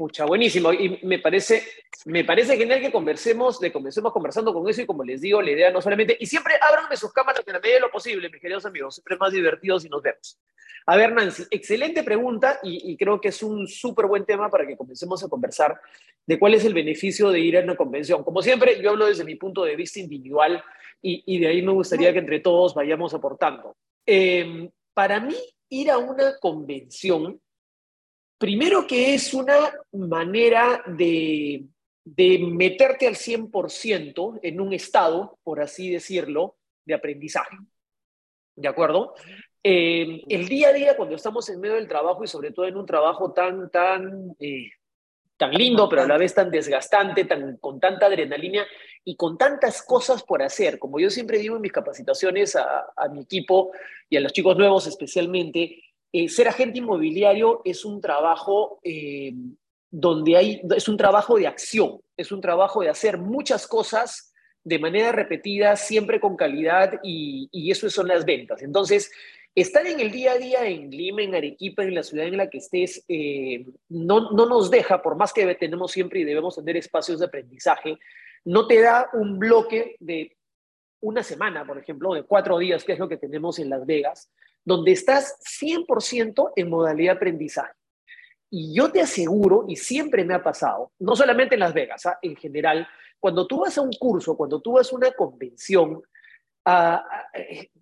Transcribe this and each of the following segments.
Pucha, buenísimo. Y me parece, me parece genial que conversemos, de comencemos conversando con eso y como les digo, la idea no solamente, y siempre ábranme sus cámaras en la medida de lo posible, mis queridos amigos, siempre más divertidos y nos vemos. A ver, Nancy, excelente pregunta y, creo que es un súper buen tema para que comencemos a conversar de cuál es el beneficio de ir a una convención. Como siempre, yo hablo desde mi punto de vista individual y, de ahí me gustaría que entre todos vayamos aportando. Eh, para mí, ir a una convención Primero que es una manera de, meterte al 100% en un estado, por así decirlo, de aprendizaje. ¿De acuerdo? Eh, el día a día, cuando estamos en medio del trabajo y sobre todo en un trabajo tan, tan, eh, tan lindo, pero a la vez tan desgastante, tan, con tanta adrenalina y con tantas cosas por hacer, como yo siempre digo en mis capacitaciones a, a mi equipo y a los chicos nuevos especialmente, eh, ser agente inmobiliario es un trabajo eh, donde hay, es un trabajo de acción, es un trabajo de hacer muchas cosas de manera repetida, siempre con calidad y, eso son las ventas. Entonces, estar en el día a día en Lima, en Arequipa, en la ciudad en la que estés, eh, no, no nos deja, por más que tenemos siempre y debemos tener espacios de aprendizaje, no te da un bloque de una semana, por ejemplo, de cuatro días, que es lo que tenemos en Las Vegas, donde estás 100% en modalidad aprendizaje. Y yo te aseguro, y siempre me ha pasado, no solamente en Las Vegas, ¿ah? en general, cuando tú vas a un curso, cuando tú vas a una convención ah, ah,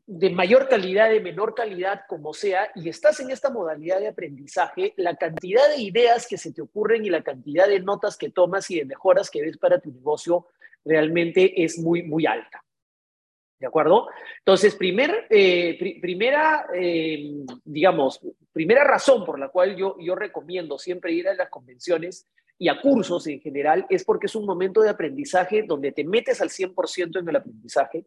de mayor calidad, de menor calidad, como sea, y estás en esta modalidad de aprendizaje, la cantidad de ideas que se te ocurren y la cantidad de notas que tomas y de mejoras que ves para tu negocio realmente es muy, muy alta. ¿De acuerdo? Entonces, primer, eh, primera, eh, digamos, primera razón por la cual yo, yo recomiendo siempre ir a las convenciones y a cursos en general es porque es un momento de aprendizaje donde te metes al 100% en el aprendizaje,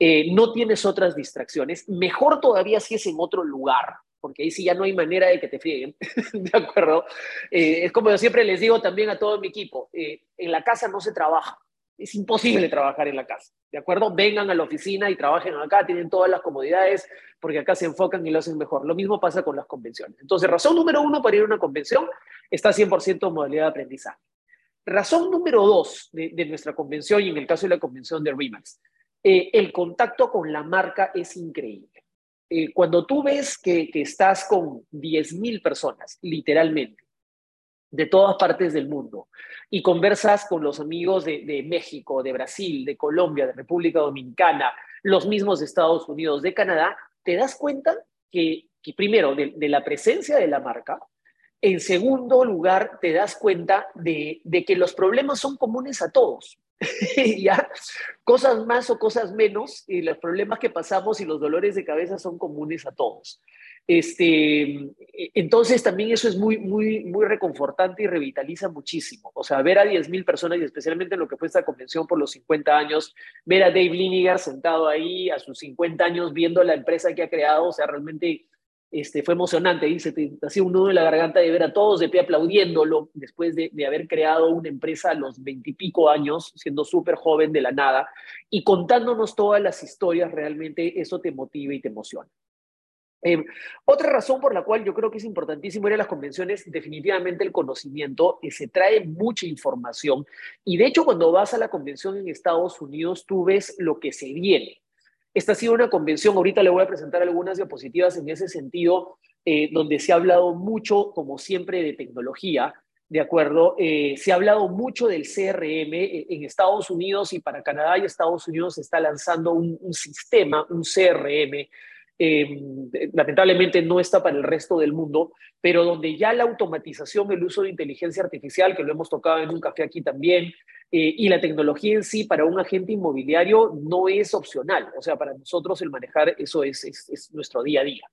eh, no tienes otras distracciones, mejor todavía si es en otro lugar, porque ahí sí ya no hay manera de que te frieguen, ¿de acuerdo? es como yo siempre les digo también a todo mi equipo, en la casa no se trabaja, es imposible trabajar en la casa, ¿de acuerdo? Vengan a la oficina y trabajen acá, tienen todas las comodidades, porque acá se enfocan y lo hacen mejor. Lo mismo pasa con las convenciones. Entonces, razón número uno para ir a una convención está 100% en modalidad de aprendizaje. Razón número dos de, nuestra convención, y en el caso de la convención de Remax, eh, el contacto con la marca es increíble. Eh, cuando tú ves que, que estás con 10.000 personas, literalmente, de todas partes del mundo y conversas con los amigos de, México, de Brasil, de Colombia, de República Dominicana, los mismos de Estados Unidos, de Canadá, te das cuenta que, primero, de, la presencia de la marca, en segundo lugar, te das cuenta de, de que los problemas son comunes a todos. ¿Ya? Cosas más o cosas menos, y los problemas que pasamos y los dolores de cabeza son comunes a todos. Este, entonces también eso es muy, muy, muy reconfortante y revitaliza muchísimo. O sea, ver a 10.000 personas y especialmente en lo que fue esta convención por los 50 años, ver a Dave Liniger sentado ahí a sus 50 años viendo la empresa que ha creado, o sea, realmente este, fue emocionante, dice, te, un nudo en la garganta de ver a todos de pie aplaudiéndolo después de, de haber creado una empresa a los veintipico años, siendo súper joven de la nada, y contándonos todas las historias, realmente eso te motiva y te emociona. Eh, otra razón por la cual yo creo que es importantísimo ir a las convenciones, definitivamente el conocimiento, que se trae mucha información. Y de hecho, cuando vas a la convención en Estados Unidos, tú ves lo que se viene. Esta ha sido una convención, ahorita le voy a presentar algunas diapositivas en ese sentido, eh, donde se ha hablado mucho, como siempre, de tecnología, ¿de acuerdo? Eh, se ha hablado mucho del CRM en Estados Unidos y para Canadá y Estados Unidos se está lanzando un sistema, un CRM, Em, lamentablemente no está para el resto del mundo, pero donde ya la automatización, el uso de inteligencia artificial, que lo hemos tocado en un café aquí también, eh, y la tecnología en sí para un agente inmobiliario no es opcional. O sea, para nosotros el manejar eso es, es, nuestro día a día.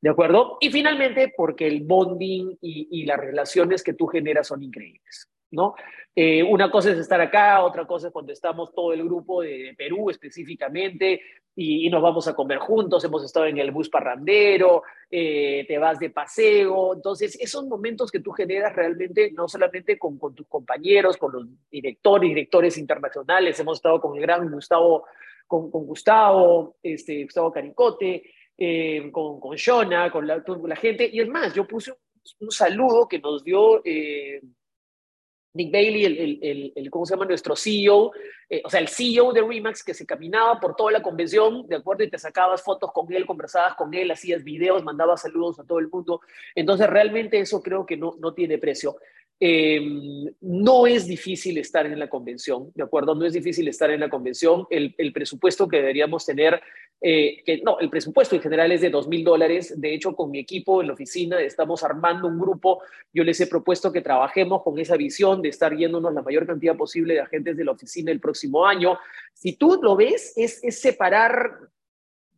¿De acuerdo? Y finalmente, porque el bonding y, y las relaciones que tú generas son increíbles. ¿No? Eh, una cosa es estar acá, otra cosa es cuando estamos todo el grupo de Perú específicamente y, nos vamos a comer juntos, hemos estado en el bus parrandero, eh, te vas de paseo, entonces esos momentos que tú generas realmente no solamente con, tus compañeros, con los directores, directores internacionales, hemos estado con el gran Gustavo, con, Gustavo, este, Gustavo Caricote, eh, con, con Shona, con la, con la, gente, y es más, yo puse un, saludo que nos dio Nick Bailey, el, el, ¿cómo se llama? Nuestro CEO, eh, o sea, el CEO de Remax que se caminaba por toda la convención, ¿de acuerdo? Y te sacabas fotos con él, conversabas con él, hacías videos, mandabas saludos a todo el mundo. Entonces, realmente eso creo que no, no tiene precio. Em, no es difícil estar en la convención, ¿de acuerdo? No es difícil estar en la convención. El, presupuesto que deberíamos tener, eh, que no, el presupuesto en general es de dos mil dólares. De hecho, con mi equipo en la oficina estamos armando un grupo. Yo les he propuesto que trabajemos con esa visión de estar yéndonos la mayor cantidad posible de agentes de la oficina el próximo año. Si tú lo ves, es, es separar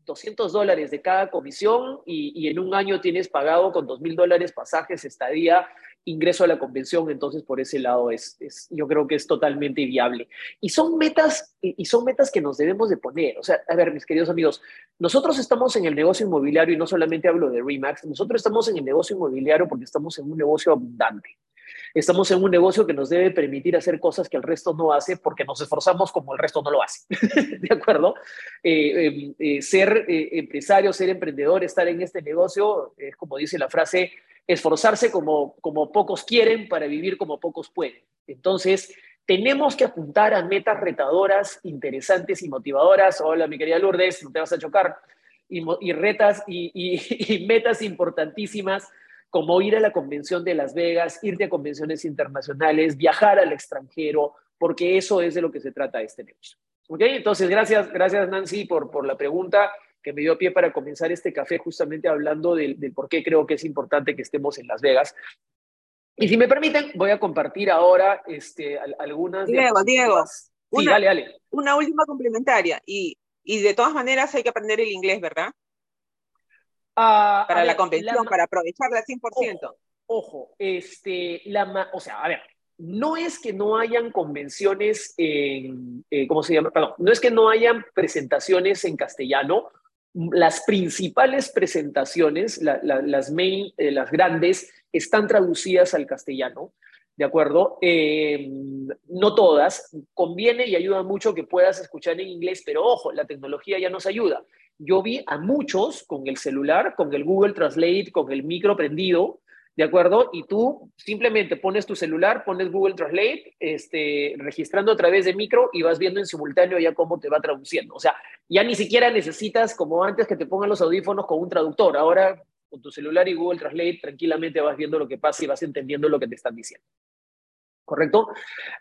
200 dólares de cada comisión y, en un año tienes pagado con 2 mil dólares pasajes, estadía ingreso a la convención, entonces por ese lado es, es, yo creo que es totalmente viable. Y son metas, y son metas que nos debemos de poner. O sea, a ver, mis queridos amigos, nosotros estamos en el negocio inmobiliario y no solamente hablo de Remax, nosotros estamos en el negocio inmobiliario porque estamos en un negocio abundante. Estamos en un negocio que nos debe permitir hacer cosas que el resto no hace porque nos esforzamos como el resto no lo hace. ¿De acuerdo? Eh, eh, eh, ser empresario, ser emprendedor, estar en este negocio, es como dice la frase, esforzarse como, como pocos quieren para vivir como pocos pueden. Entonces, tenemos que apuntar a metas retadoras, interesantes y motivadoras. Hola, mi querida Lourdes, no te vas a chocar. Y, retas y, metas importantísimas como ir a la convención de Las Vegas, irte a convenciones internacionales, viajar al extranjero, porque eso es de lo que se trata este negocio. ¿Ok? Entonces, gracias, gracias Nancy por, por la pregunta que me dio pie para comenzar este café justamente hablando del, por qué creo que es importante que estemos en Las Vegas. Y si me permiten, voy a compartir ahora este, algunas... Diego, Diego. Sí, una, dale, dale. Una última complementaria. Y, y de todas maneras hay que aprender el inglés, ¿verdad? Ah, para la convención, para aprovecharla al 100%. Ojo, ojo, este, la, o sea, a ver, no es que no hayan convenciones en, eh, ¿cómo se llama? Perdón, no es que no hayan presentaciones en castellano las principales presentaciones, las main, eh, las grandes, están traducidas al castellano, ¿de acuerdo? Eh, no todas. Conviene y ayuda mucho que puedas escuchar en inglés, pero ojo, la tecnología ya nos ayuda. Yo vi a muchos con el celular, con el Google Translate, con el micro prendido, ¿de acuerdo? Y tú simplemente pones tu celular, pones Google Translate, este, registrando a través de micro y vas viendo en simultáneo ya cómo te va traduciendo. O sea, ya ni siquiera necesitas, como antes, que te pongan los audífonos con un traductor. Ahora, con tu celular y Google Translate, tranquilamente vas viendo lo que pasa y vas entendiendo lo que te están diciendo. ¿Correcto?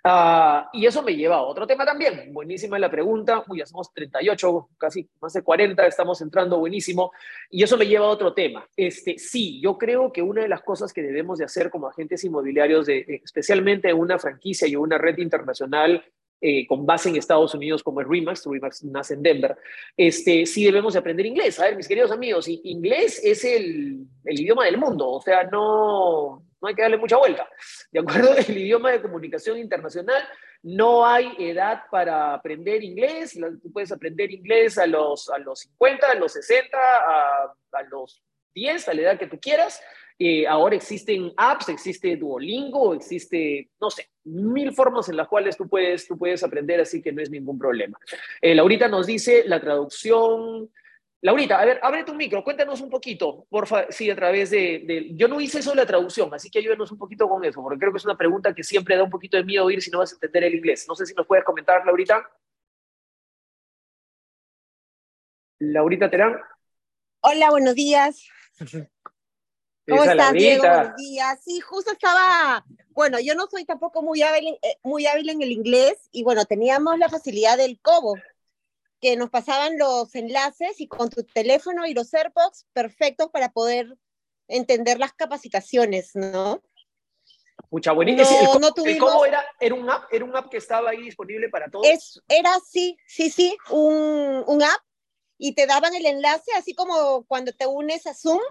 Uh, y eso me lleva a otro tema también. Buenísima la pregunta. Uy, ya somos 38, casi más de 40, estamos entrando, buenísimo. Y eso me lleva a otro tema. Este, sí, yo creo que una de las cosas que debemos de hacer como agentes inmobiliarios, de, especialmente una franquicia y una red internacional eh, con base en Estados Unidos como es Remax, Remax nace en Denver, este, sí debemos de aprender inglés. A ver, mis queridos amigos, inglés es el, el idioma del mundo, o sea, no, no hay que darle mucha vuelta. De acuerdo, el idioma de comunicación internacional, no hay edad para aprender inglés, tú puedes aprender inglés a los, a los 50, a los 60, a, los 10, a la edad que tú quieras. Eh, ahora existen apps, existe Duolingo, existe, no sé, mil formas en las cuales tú puedes, tú puedes aprender, así que no es ningún problema. Eh, Laurita nos dice la traducción Laurita, a ver, abre tu micro, cuéntanos un poquito, por favor, sí, a través de, Yo no hice eso de la traducción, así que ayúdenos un poquito con eso, porque creo que es una pregunta que siempre da un poquito de miedo oír si no vas a entender el inglés. No sé si nos puedes comentar, Laurita. Laurita Terán. Hola, buenos días. ¿Cómo estás, Diego? Buenos días. Sí, justo estaba, bueno, yo no soy tampoco muy hábil, eh, muy hábil en el inglés y bueno, teníamos la facilidad del cobo que nos pasaban los enlaces y con tu teléfono y los AirPods perfectos para poder entender las capacitaciones, ¿no? Mucha buenísima. No, ¿Cómo era? ¿Era un app? ¿Era un app que estaba ahí disponible para todos? Es, era, sí, sí, sí, un, un app y te daban el enlace, así como cuando te unes a Zoom.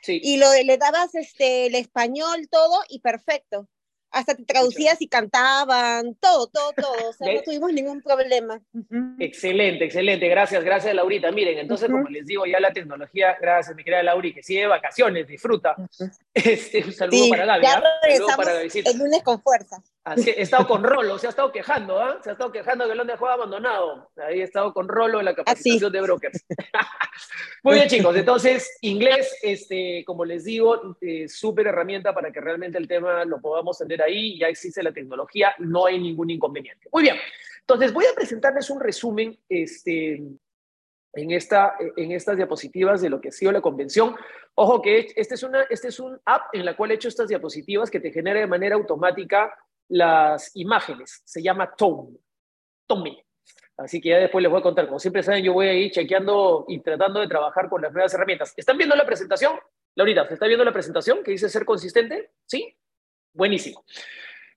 Sí. Y lo, le dabas este, el español, todo, y perfecto hasta te traducías y cantaban, todo, todo, todo, o sea, no tuvimos ningún problema. Excelente, excelente, gracias, gracias Laurita. Miren, entonces, como les digo, ya la tecnología, gracias mi querida Lauri, que sigue de vacaciones, disfruta. Este, un saludo para Gaby. Ya ¿ah? regresamos el lunes con fuerza. Así, he estado con Rolo, se ha estado quejando, ¿ah? Se ha estado quejando que lo han dejado abandonado. Ahí he estado con Rolo en la capacitación de brokers. Muy bien, chicos. Entonces, inglés, este, como les digo, eh, súper herramienta para que realmente el tema lo podamos tener ahí. Ya existe la tecnología, no hay ningún inconveniente. Muy bien. Entonces, voy a presentarles un resumen este, en, esta, en estas diapositivas de lo que ha sido la convención. Ojo que este es, una, este es un app en la cual he hecho estas diapositivas que te genera de manera automática las imágenes. Se llama Tome. Tome. Así que ya después les voy a contar. Como siempre saben, yo voy a ir chequeando y tratando de trabajar con las nuevas herramientas. ¿Están viendo la presentación? Laurita, ¿se está viendo la presentación que dice ser consistente? ¿Sí? Buenísimo.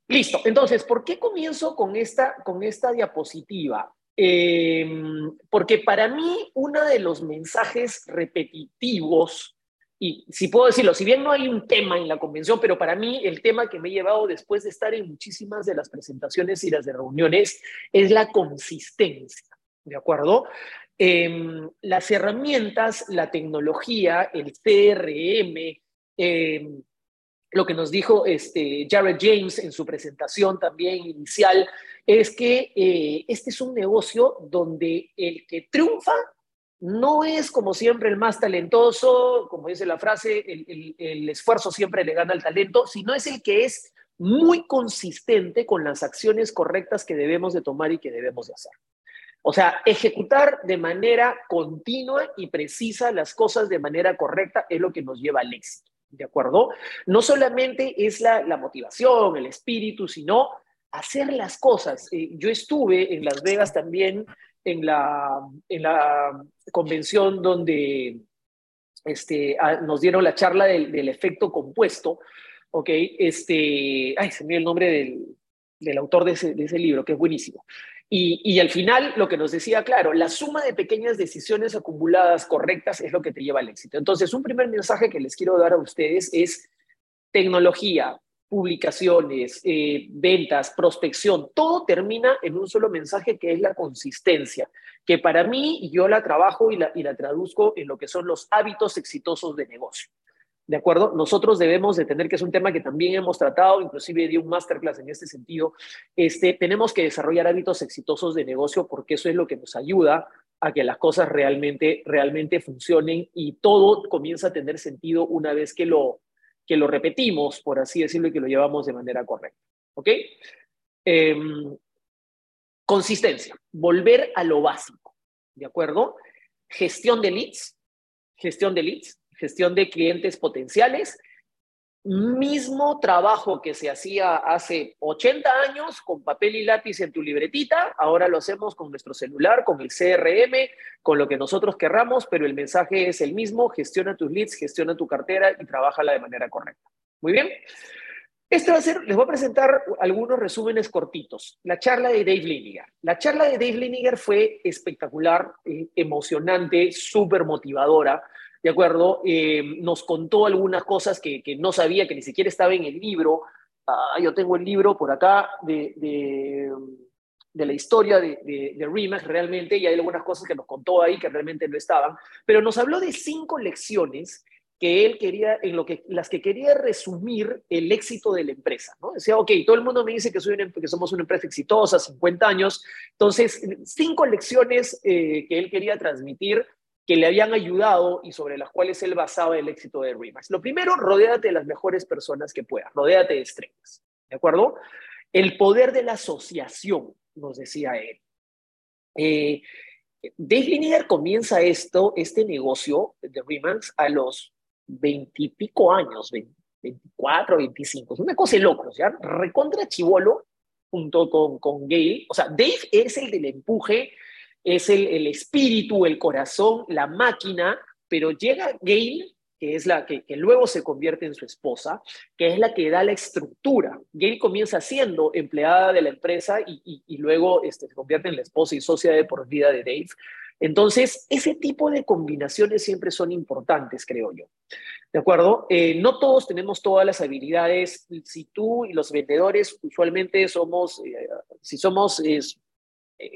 Listo. Entonces, ¿por qué comienzo con esta, con esta diapositiva? Em, porque para mí uno de los mensajes repetitivos y si puedo decirlo, si bien no hay un tema en la convención, pero para mí el tema que me he llevado después de estar en muchísimas de las presentaciones y las de reuniones es la consistencia, ¿de acuerdo? Em, las herramientas, la tecnología, el CRM, em, lo que nos dijo este, Jared James en su presentación también inicial, es que eh, este es un negocio donde el que triunfa no es como siempre el más talentoso, como dice la frase, el, esfuerzo siempre le gana al talento, sino es el que es muy consistente con las acciones correctas que debemos de tomar y que debemos de hacer. O sea, ejecutar de manera continua y precisa las cosas de manera correcta es lo que nos lleva al éxito, ¿de acuerdo? No solamente es la, motivación, el espíritu, sino hacer las cosas. Eh, yo estuve en Las Vegas también en la, en la convención donde este, nos dieron la charla del, efecto compuesto, ¿ok? Este, ay, se me dio el nombre del, del autor de ese, de ese, libro, que es buenísimo. Y, al final lo que nos decía, claro, la suma de pequeñas decisiones acumuladas correctas es lo que te lleva al éxito. Entonces, un primer mensaje que les quiero dar a ustedes es tecnología, publicaciones, eh, ventas, prospección, todo termina en un solo mensaje que es la consistencia, que para mí yo la trabajo y la, y la traduzco en lo que son los hábitos exitosos de negocio. ¿De acuerdo? Nosotros debemos de tener, que es un tema que también hemos tratado, inclusive di un masterclass en este sentido, este, tenemos que desarrollar hábitos exitosos de negocio porque eso es lo que nos ayuda a que las cosas realmente, realmente funcionen y todo comienza a tener sentido una vez que lo, que lo repetimos, por así decirlo, y que lo llevamos de manera correcta. ¿Ok? Em, consistencia, volver a lo básico, ¿de acuerdo? Gestión de leads, gestión de leads, gestión de clientes potenciales mismo trabajo que se hacía hace 80 años con papel y lápiz en tu libretita, ahora lo hacemos con nuestro celular, con el CRM, con lo que nosotros querramos, pero el mensaje es el mismo, gestiona tus leads, gestiona tu cartera y trabájala de manera correcta. Muy bien. Esto va a ser, les voy a presentar algunos resúmenes cortitos. La charla de Dave Liniger. La charla de Dave Liniger fue espectacular, eh, emocionante, súper motivadora. ¿De acuerdo? Eh, nos contó algunas cosas que, no sabía, que ni siquiera estaba en el libro. Ah, yo tengo el libro por acá de, la historia de, de, realmente, y hay algunas cosas que nos contó ahí que realmente no estaban, pero nos habló de cinco lecciones que él quería, en lo que, las que quería resumir el éxito de la empresa, ¿no? Decía, ok, todo el mundo me dice que, que somos una empresa exitosa, 50 años, entonces, cinco lecciones eh, que él quería transmitir que le habían ayudado y sobre las cuales él basaba el éxito de Remax. Lo primero, rodéate de las mejores personas que puedas, rodéate de estrellas, ¿de acuerdo? El poder de la asociación, nos decía él. Eh, Dave Liniger comienza esto, este negocio de Remax a los veintipico años, 24, 25, es una cosa de locos, ¿ya? Recontra chivolo junto con, con Gail. O sea, Dave es el del empuje, es el, espíritu, el corazón, la máquina, pero llega Gail, que es la que, luego se convierte en su esposa, que es la que da la estructura. Gail comienza siendo empleada de la empresa y, luego este, se convierte en la esposa y socia de por vida de Dave. Entonces, ese tipo de combinaciones siempre son importantes, creo yo. ¿De acuerdo? Eh, no todos tenemos todas las habilidades. Si tú y los vendedores usualmente somos, eh, si somos eh,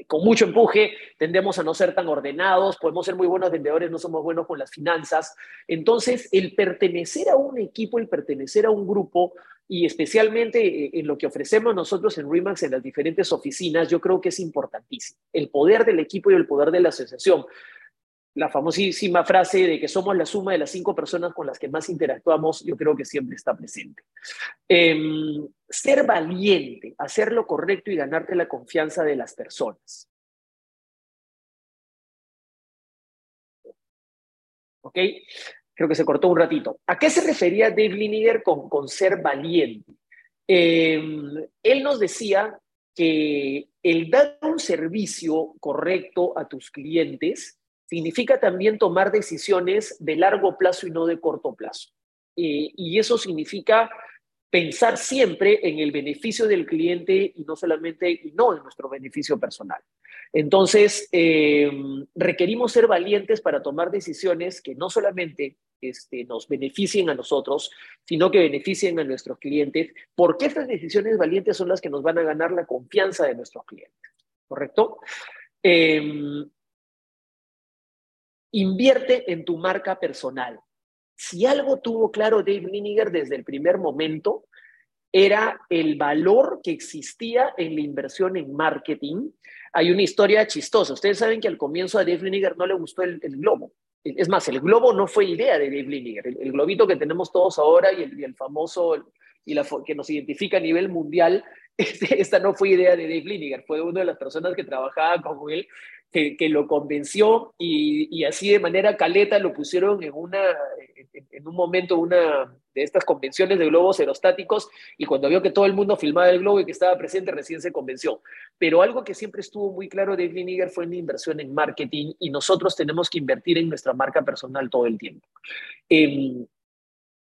con mucho empuje, tendemos a no ser tan ordenados, podemos ser muy buenos vendedores, no somos buenos con las finanzas. Entonces, el pertenecer a un equipo, el pertenecer a un grupo, y especialmente eh, en lo que ofrecemos nosotros en Remax en las diferentes oficinas, yo creo que es importantísimo. El poder del equipo y el poder de la asociación. La famosísima frase de que somos la suma de las cinco personas con las que más interactuamos, yo creo que siempre está presente. Em, ser valiente, hacer lo correcto y ganarte la confianza de las personas. ¿Ok? Creo que se cortó un ratito. ¿A qué se refería Dave Liniger con, ser valiente? Em, él nos decía que el dar un servicio correcto a tus clientes significa también tomar decisiones de largo plazo y no de corto plazo. Y eso significa pensar siempre en el beneficio del cliente y no solamente y no en nuestro beneficio personal. Entonces, em, requerimos ser valientes para tomar decisiones que no solamente este, nos beneficien a nosotros, sino que beneficien a nuestros clientes, porque estas decisiones valientes son las que nos van a ganar la confianza de nuestros clientes. ¿Correcto? Em, invierte en tu marca personal. Si algo tuvo claro Dave Liniger desde el primer momento, era el valor que existía en la inversión en marketing. Hay una historia chistosa. Ustedes saben que al comienzo a Dave Liniger no le gustó el, globo. Es más, el globo no fue idea de Dave Liniger. El, globito que tenemos todos ahora y el, famoso y la que nos identifica a nivel mundial, este, esta no fue idea de Dave Liniger, fue una de las personas que trabajaba con él que, lo convenció y, así de manera caleta lo pusieron en, una, en, un momento una de estas convenciones de globos aerostáticos y cuando vio que todo el mundo filmaba el globo y que estaba presente recién se convenció. Pero algo que siempre estuvo muy claro de Niger fue la inversión en marketing y nosotros tenemos que invertir en nuestra marca personal todo el tiempo. Em,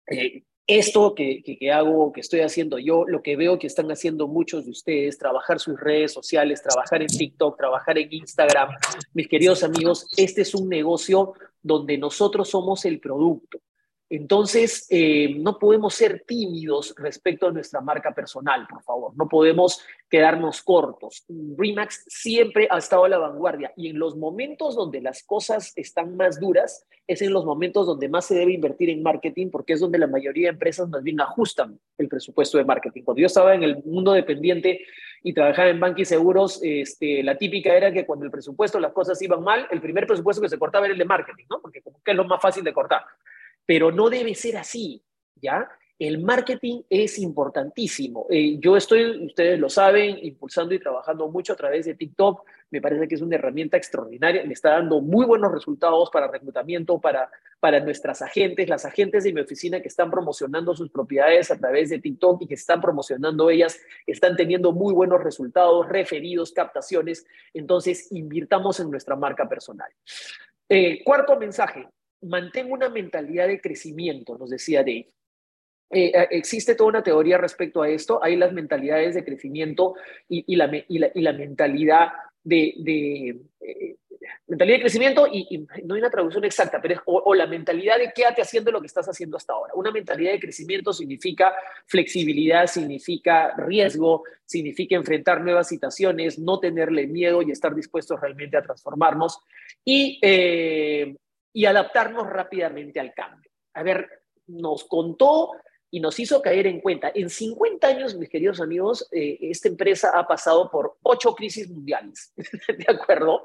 eh, esto que, que, hago, que estoy haciendo yo, lo que veo que están haciendo muchos de ustedes, trabajar sus redes sociales, trabajar en TikTok, trabajar en Instagram, mis queridos amigos, este es un negocio donde nosotros somos el producto. Entonces, eh, no podemos ser tímidos respecto a nuestra marca personal, por favor. No podemos quedarnos cortos. Remax siempre ha estado a la vanguardia y en los momentos donde las cosas están más duras, es en los momentos donde más se debe invertir en marketing porque es donde la mayoría de empresas más bien ajustan el presupuesto de marketing. Cuando yo estaba en el mundo dependiente y trabajaba en bancos y seguros, este, la típica era que cuando el presupuesto, las cosas iban mal, el primer presupuesto que se cortaba era el de marketing, ¿no? Porque como que es lo más fácil de cortar pero no debe ser así, ¿ya? El marketing es importantísimo. Eh, yo estoy, ustedes lo saben, impulsando y trabajando mucho a través de TikTok. Me parece que es una herramienta extraordinaria. Me está dando muy buenos resultados para reclutamiento, para, para nuestras agentes, las agentes de mi oficina que están promocionando sus propiedades a través de TikTok y que están promocionando ellas, están teniendo muy buenos resultados, referidos, captaciones. Entonces, invirtamos en nuestra marca personal. Eh, cuarto mensaje, mantengo una mentalidad de crecimiento, nos decía Dave. Eh, eh, existe toda una teoría respecto a esto. Hay las mentalidades de crecimiento y, la, y la, mentalidad de, eh, mentalidad de crecimiento y, no hay una traducción exacta, pero es o, la mentalidad de quédate haciendo lo que estás haciendo hasta ahora. Una mentalidad de crecimiento significa flexibilidad, significa riesgo, significa enfrentar nuevas situaciones, no tenerle miedo y estar dispuestos realmente a transformarnos. Y y adaptarnos rápidamente al cambio. A ver, nos contó y nos hizo caer en cuenta. En 50 años, mis queridos amigos, eh, esta empresa ha pasado por ocho crisis mundiales, ¿de acuerdo?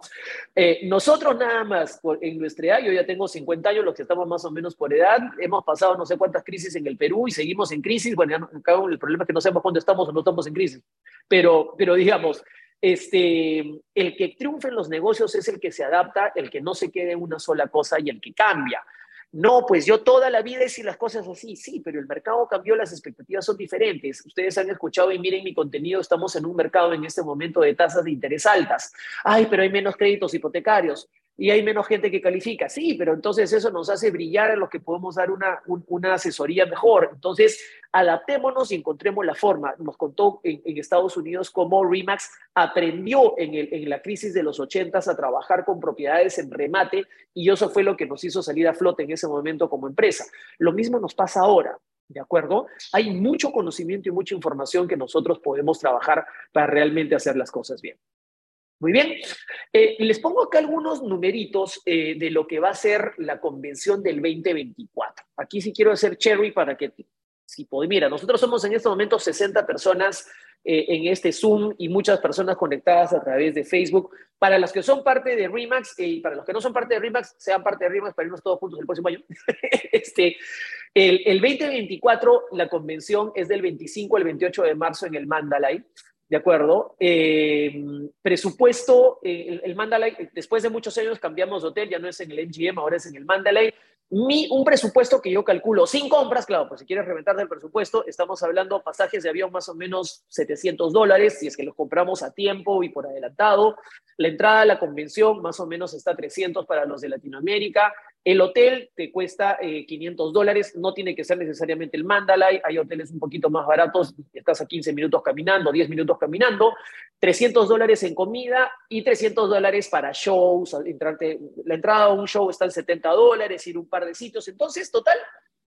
Eh, nosotros nada más, en nuestra edad, yo ya tengo 50 años, los que estamos más o menos por edad, hemos pasado no sé cuántas crisis en el Perú y seguimos en crisis. Bueno, ya el problema es que no sabemos cuándo estamos o no estamos en crisis. Pero, pero digamos, este, el que triunfa en los negocios es el que se adapta, el que no se quede en una sola cosa y el que cambia. No, pues yo toda la vida sido las cosas así, sí, pero el mercado cambió, las expectativas son diferentes. Ustedes han escuchado y miren mi contenido, estamos en un mercado en este momento de tasas de interés altas. Ay, pero hay menos créditos hipotecarios y hay menos gente que califica. Sí, pero entonces eso nos hace brillar en los que podemos dar una, una asesoría mejor. Entonces, adaptémonos y encontremos la forma. Nos contó en, Estados Unidos cómo Remax aprendió en, el, en la crisis de los 80 a trabajar con propiedades en remate y eso fue lo que nos hizo salir a flote en ese momento como empresa. Lo mismo nos pasa ahora. ¿De acuerdo? Hay mucho conocimiento y mucha información que nosotros podemos trabajar para realmente hacer las cosas bien. Muy bien, eh, les pongo acá algunos numeritos eh, de lo que va a ser la convención del 2024. Aquí sí quiero hacer cherry para que Si mira, nosotros somos en este momento 60 personas eh, en este Zoom y muchas personas conectadas a través de Facebook. Para los que son parte de Remax eh, y para los que no son parte de Remax, sean parte de Remax para irnos todos juntos el próximo año. este, el, el 2024, la convención es del 25 al 28 de marzo en el Mandalay. ¿De acuerdo? Eh, presupuesto, el, el, Mandalay, después de muchos años cambiamos de hotel, ya no es en el MGM, ahora es en el Mandalay mi, un presupuesto que yo calculo sin compras, claro, pues si quieres reventar del presupuesto, estamos hablando pasajes de avión más o menos 700 dólares, si es que los compramos a tiempo y por adelantado. La entrada a la convención más o menos está 300 para los de Latinoamérica. El hotel te cuesta 500 eh, dólares, no tiene que ser necesariamente el Mandalay, hay hoteles un poquito más baratos, estás a 15 minutos caminando, 10 minutos caminando, 300 dólares en comida y 300 dólares para shows, entrarte, la entrada a un show está en 70 dólares, ir a un par de sitios, entonces total,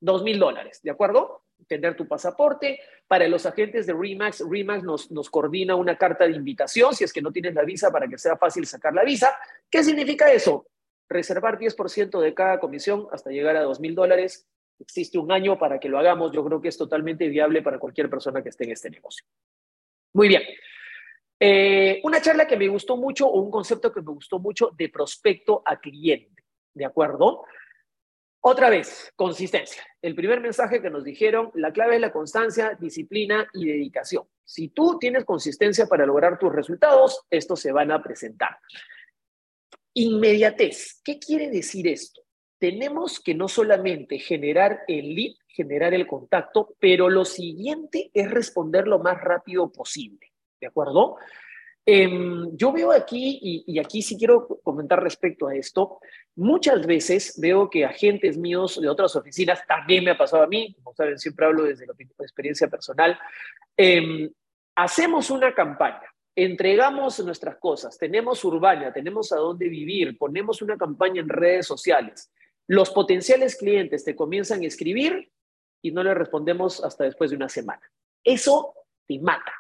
2 mil dólares, ¿de acuerdo? Tener tu pasaporte. Para los agentes de REMAX, REMAX nos, nos coordina una carta de invitación si es que no tienes la visa para que sea fácil sacar la visa. ¿Qué significa eso? Reservar 10% de cada comisión hasta llegar a 2 mil dólares. Existe un año para que lo hagamos. Yo creo que es totalmente viable para cualquier persona que esté en este negocio. Muy bien. Eh, una charla que me gustó mucho o un concepto que me gustó mucho de prospecto a cliente. ¿De acuerdo? Otra vez, consistencia. El primer mensaje que nos dijeron, la clave es la constancia, disciplina y dedicación. Si tú tienes consistencia para lograr tus resultados, estos se van a presentar. Inmediatez. ¿Qué quiere decir esto? Tenemos que no solamente generar el lead, generar el contacto, pero lo siguiente es responder lo más rápido posible. ¿De acuerdo? Em, yo veo aquí, y, aquí sí quiero comentar respecto a esto, muchas veces veo que agentes míos de otras oficinas, también me ha pasado a mí, como saben, siempre hablo desde la experiencia personal, em, hacemos una campaña entregamos nuestras cosas, tenemos Urbania, tenemos a dónde vivir, ponemos una campaña en redes sociales, los potenciales clientes te comienzan a escribir y no le respondemos hasta después de una semana. Eso te mata,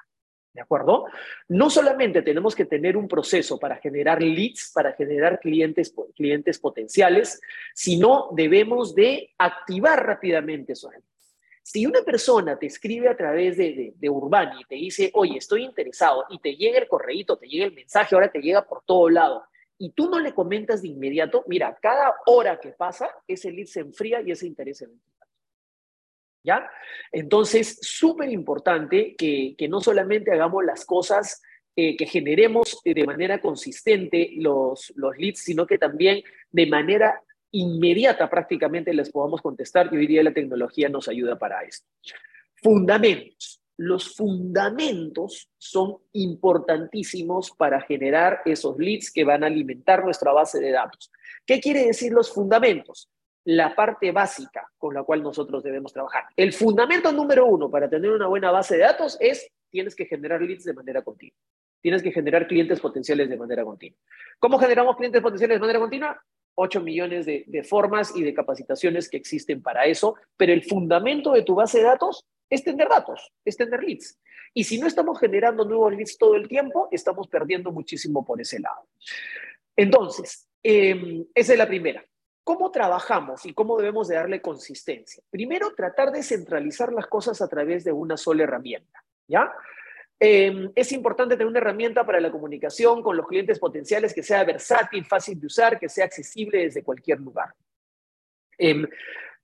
¿de acuerdo? No solamente tenemos que tener un proceso para generar leads, para generar clientes, clientes potenciales, sino debemos de activar rápidamente esos si una persona te escribe a través de, Urbani y te dice, oye, estoy interesado, y te llega el correíto, te llega el mensaje, ahora te llega por todo lado, y tú no le comentas de inmediato, mira, cada hora que pasa, ese lead se enfría y ese interés se enfría. ¿Ya? Entonces, súper importante que, que, no solamente hagamos las cosas, eh, que generemos de manera consistente los, los leads, sino que también de manera inmediata prácticamente les podamos contestar y hoy día la tecnología nos ayuda para esto. Fundamentos. Los fundamentos son importantísimos para generar esos leads que van a alimentar nuestra base de datos. ¿Qué quiere decir los fundamentos? La parte básica con la cual nosotros debemos trabajar. El fundamento número uno para tener una buena base de datos es tienes que generar leads de manera continua. Tienes que generar clientes potenciales de manera continua. ¿Cómo generamos clientes potenciales de manera continua? 8 millones de, formas y de capacitaciones que existen para eso, pero el fundamento de tu base de datos es tener datos, es tener leads. Y si no estamos generando nuevos leads todo el tiempo, estamos perdiendo muchísimo por ese lado. Entonces, em, esa es la primera. ¿Cómo trabajamos y cómo debemos de darle consistencia? Primero, tratar de centralizar las cosas a través de una sola herramienta, ¿ya? Em, es importante tener una herramienta para la comunicación con los clientes potenciales que sea versátil, fácil de usar, que sea accesible desde cualquier lugar. Em,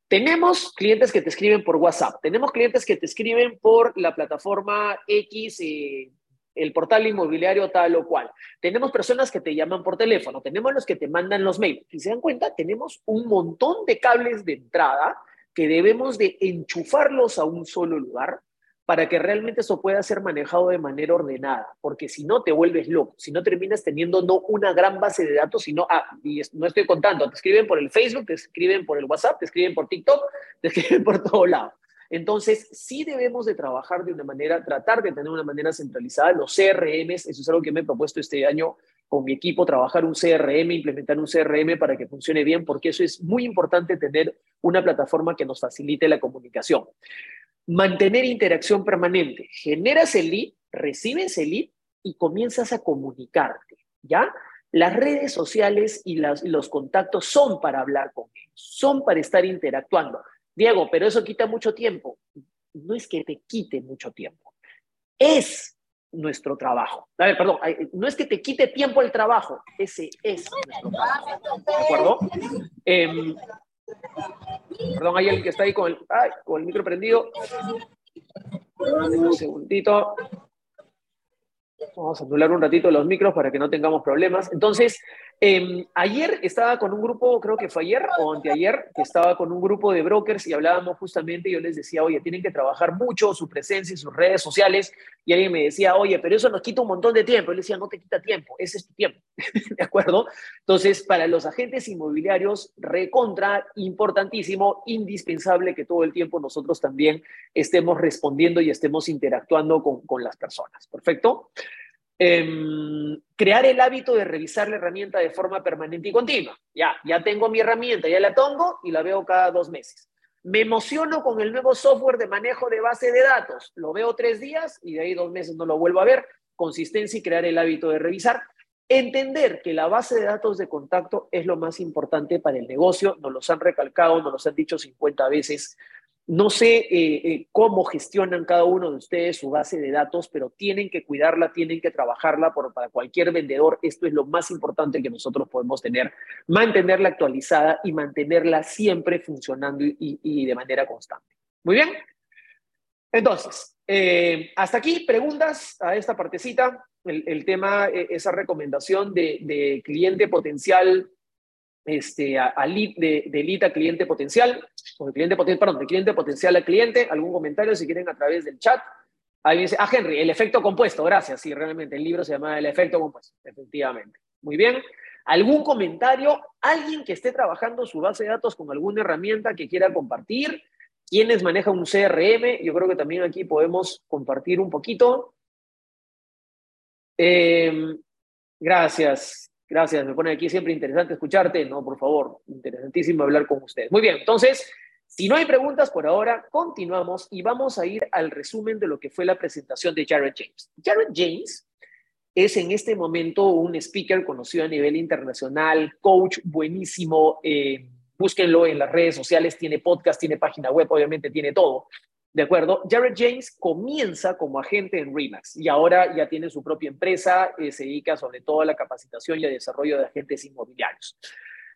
tenemos clientes que te escriben por WhatsApp, tenemos clientes que te escriben por la plataforma X, eh, el portal inmobiliario tal o cual. Tenemos personas que te llaman por teléfono, tenemos los que te mandan los mails. Si se dan cuenta, tenemos un montón de cables de entrada que debemos de enchufarlos a un solo lugar para que realmente eso pueda ser manejado de manera ordenada, porque si no te vuelves loco, si no terminas teniendo no una gran base de datos, sino, ah, y no estoy contando, te escriben por el Facebook, te escriben por el WhatsApp, te escriben por TikTok, te escriben por todo lado. Entonces, sí debemos de trabajar de una manera, tratar de tener una manera centralizada. Los CRMs, eso es algo que me he propuesto este año con mi equipo, trabajar un CRM, implementar un CRM para que funcione bien, porque eso es muy importante tener una plataforma que nos facilite la comunicación. Mantener interacción permanente. Generas el lead, recibes el lead y comienzas a comunicarte, ¿ya? Las redes sociales y los contactos son para hablar con ellos, son para estar interactuando. Diego, pero eso quita mucho tiempo. no es que te quite mucho tiempo, es nuestro trabajo. A ver, perdón, no es que te quite tiempo el trabajo, ese es nuestro trabajo. ¿De acuerdo? Em, perdón, hay alguien que está ahí con el, con el micro prendido. Un segundito. Vamos a anular un ratito los micros para que no tengamos problemas. Entonces, Em, ayer estaba con un grupo, creo que fue ayer o anteayer, que estaba con un grupo de brokers y hablábamos justamente, yo les decía, oye, tienen que trabajar mucho su presencia en sus redes sociales, y alguien me decía, oye, pero eso nos quita un montón de tiempo. Yo le decía, no te quita tiempo, ese es tu tiempo, ¿de acuerdo? Entonces, para los agentes inmobiliarios, recontra, importantísimo, indispensable que todo el tiempo nosotros también estemos respondiendo y estemos interactuando con las personas, ¿perfecto? Em, crear el hábito de revisar la herramienta de forma permanente y continua. Ya, ya tengo mi herramienta, ya la tengo y la veo cada dos meses. Me emociono con el nuevo software de manejo de base de datos. Lo veo tres días y de ahí dos meses no lo vuelvo a ver. Consistencia y crear el hábito de revisar. Entender que la base de datos de contacto es lo más importante para el negocio. Nos los han recalcado, nos los han dicho 50 veces. No sé eh, eh, cómo gestionan cada uno de ustedes su base de datos, pero tienen que cuidarla, tienen que trabajarla. Por, para cualquier vendedor, esto es lo más importante que nosotros podemos tener, mantenerla actualizada y mantenerla siempre funcionando y, de manera constante. Muy bien. Entonces, eh, hasta aquí, preguntas a esta partecita. El, tema, esa recomendación de, de cliente potencial este, de, de a cliente potencial, o de cliente perdón, de cliente potencial a cliente, algún comentario si quieren a través del chat. Ahí dice, ah, Henry, el efecto compuesto, gracias. Sí, realmente el libro se llama El efecto compuesto, efectivamente. Muy bien. ¿Algún comentario? ¿Alguien que esté trabajando su base de datos con alguna herramienta que quiera compartir? ¿Quiénes manejan un CRM? Yo creo que también aquí podemos compartir un poquito. Eh, gracias. Gracias, me pone aquí siempre interesante escucharte. No, por favor, interesantísimo hablar con ustedes. Muy bien, entonces, si no hay preguntas por ahora, continuamos y vamos a ir al resumen de lo que fue la presentación de Jared James. Jared James es en este momento un speaker conocido a nivel internacional, coach buenísimo. Eh, búsquenlo en las redes sociales, tiene podcast, tiene página web, obviamente tiene todo. ¿De acuerdo? Jared James comienza como agente en Remax y ahora ya tiene su propia empresa, eh, se dedica sobre todo a la capacitación y al desarrollo de agentes inmobiliarios.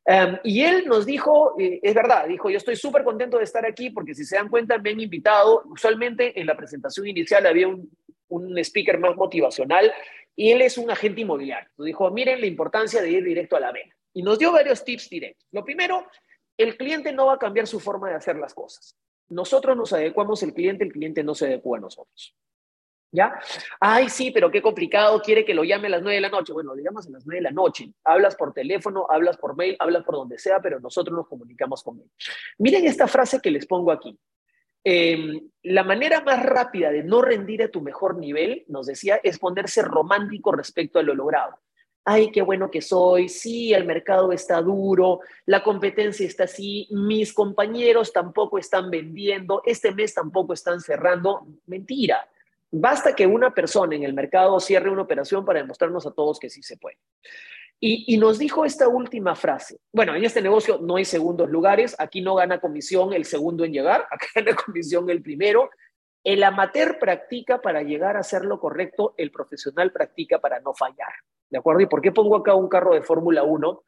Em, y él nos dijo, eh, es verdad, dijo, yo estoy súper contento de estar aquí porque si se dan cuenta me han invitado, usualmente en la presentación inicial había un, speaker más motivacional y él es un agente inmobiliario. Nos dijo, miren la importancia de ir directo a la vena. Y nos dio varios tips directos. Lo primero, el cliente no va a cambiar su forma de hacer las cosas. Nosotros nos adecuamos al cliente, el cliente no se adecua a nosotros. ¿Ya? Ay, sí, pero qué complicado, quiere que lo llame a las nueve de la noche. Bueno, le llamas a las nueve de la noche. Hablas por teléfono, hablas por mail, hablas por donde sea, pero nosotros nos comunicamos con él. Miren esta frase que les pongo aquí. Em, la manera más rápida de no rendir a tu mejor nivel, nos decía, es ponerse romántico respecto a lo logrado ay, qué bueno que soy, sí, el mercado está duro, la competencia está así, mis compañeros tampoco están vendiendo, este mes tampoco están cerrando. Mentira. Basta que una persona en el mercado cierre una operación para demostrarnos a todos que sí se puede. Y, nos dijo esta última frase. Bueno, en este negocio no hay segundos lugares, aquí no gana comisión el segundo en llegar, acá gana comisión el primero. El amateur practica para llegar a hacer lo correcto, el profesional practica para no fallar. ¿De acuerdo? ¿Y por qué pongo acá un carro de Fórmula 1?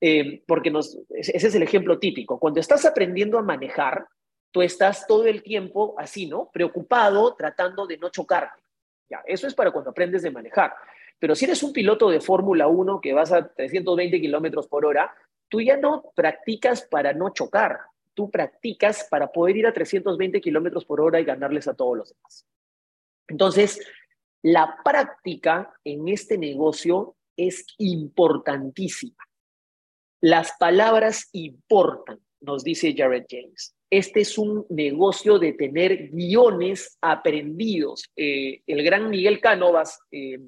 Eh, porque nos, ese es el ejemplo típico. Cuando estás aprendiendo a manejar, tú estás todo el tiempo así, ¿no? Preocupado, tratando de no chocarte. Ya, eso es para cuando aprendes de manejar. Pero si eres un piloto de Fórmula 1 que vas a 320 kilómetros por hora, tú ya no practicas para no chocar, tú practicas para poder ir a 320 kilómetros por hora y ganarles a todos los demás. Entonces, la práctica en este negocio es importantísima. Las palabras importan, nos dice Jared James. Este es un negocio de tener guiones aprendidos. Eh, el gran Miguel Cánovas, eh,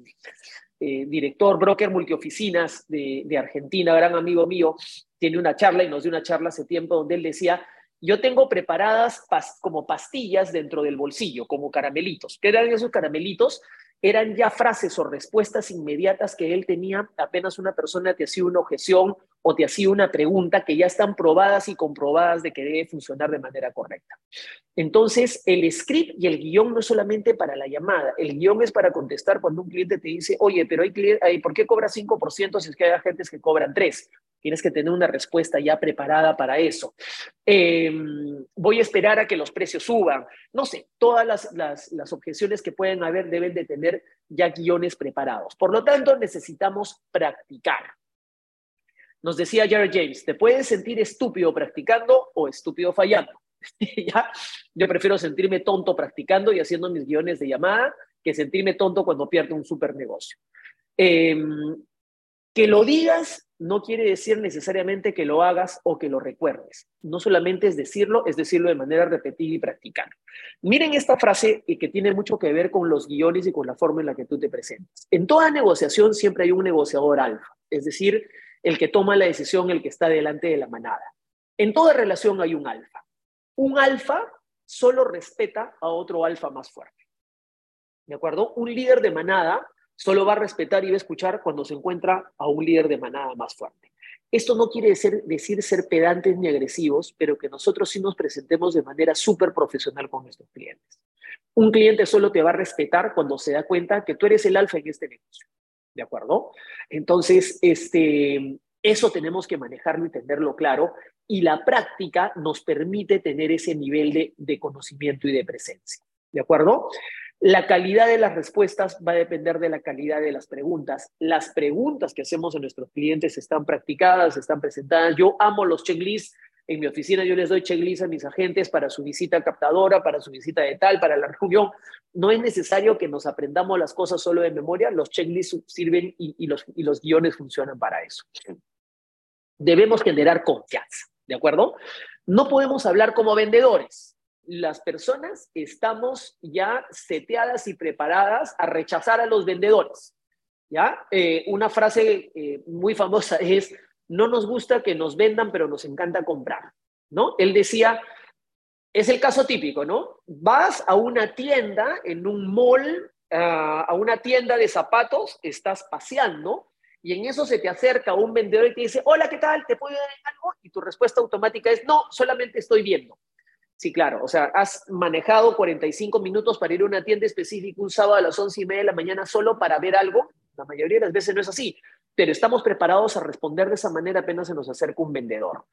eh, director, broker multioficinas de, de Argentina, gran amigo mío, tiene una charla y nos dio una charla hace tiempo donde él decía, yo tengo preparadas como pastillas dentro del bolsillo, como caramelitos. ¿Qué eran esos caramelitos? eran ya frases o respuestas inmediatas que él tenía apenas una persona que hacía una objeción o te hacía una pregunta que ya están probadas y comprobadas de que debe funcionar de manera correcta. Entonces, el script y el guion no es solamente para la llamada, el guion es para contestar cuando un cliente te dice, oye, pero hay, hay ¿por qué cobra 5% si es que hay agentes que cobran 3%? Tienes que tener una respuesta ya preparada para eso. Em, voy a esperar a que los precios suban. No sé, todas las, las, las objeciones que pueden haber deben de tener ya guiones preparados. Por lo tanto, necesitamos practicar. Nos decía Jared James, te puedes sentir estúpido practicando o estúpido fallando. ¿Ya? Yo prefiero sentirme tonto practicando y haciendo mis guiones de llamada que sentirme tonto cuando pierdo un super negocio. Em, que lo digas no quiere decir necesariamente que lo hagas o que lo recuerdes. No solamente es decirlo, es decirlo de manera repetida y practicar. Miren esta frase que tiene mucho que ver con los guiones y con la forma en la que tú te presentas. En toda negociación siempre hay un negociador alfa, es decir, el que toma la decisión, el que está delante de la manada. En toda relación hay un alfa. Un alfa solo respeta a otro alfa más fuerte. ¿De acuerdo? Un líder de manada solo va a respetar y va a escuchar cuando se encuentra a un líder de manada más fuerte. Esto no quiere decir, ser pedantes ni agresivos, pero que nosotros sí nos presentemos de manera súper profesional con nuestros clientes. Un cliente solo te va a respetar cuando se da cuenta que tú eres el alfa en este negocio. ¿De acuerdo? Entonces, este, eso tenemos que manejarlo y tenerlo claro. Y la práctica nos permite tener ese nivel de, de conocimiento y de presencia. ¿De acuerdo? La calidad de las respuestas va a depender de la calidad de las preguntas. Las preguntas que hacemos a nuestros clientes están practicadas, están presentadas. Yo amo los checklists. En mi oficina yo les doy checklists a mis agentes para su visita captadora, para su visita de tal, para la reunión. No es necesario que nos aprendamos las cosas solo de memoria. Los checklists sirven y, los, y los guiones funcionan para eso. Debemos generar confianza, ¿de acuerdo? No podemos hablar como vendedores las personas estamos ya seteadas y preparadas a rechazar a los vendedores. ¿ya? Eh, una frase eh, muy famosa es, no nos gusta que nos vendan, pero nos encanta comprar. ¿no? Él decía, es el caso típico, ¿no? Vas a una tienda, en un mall, a una tienda de zapatos, estás paseando y en eso se te acerca un vendedor y te dice, hola, ¿qué tal? ¿Te puedo dar algo? Y tu respuesta automática es, no, solamente estoy viendo. Sí, claro. O sea, has manejado 45 minutos para ir a una tienda específica un sábado a las 11 y media de la mañana solo para ver algo. La mayoría de las veces no es así, pero estamos preparados a responder de esa manera apenas se nos acerca un vendedor.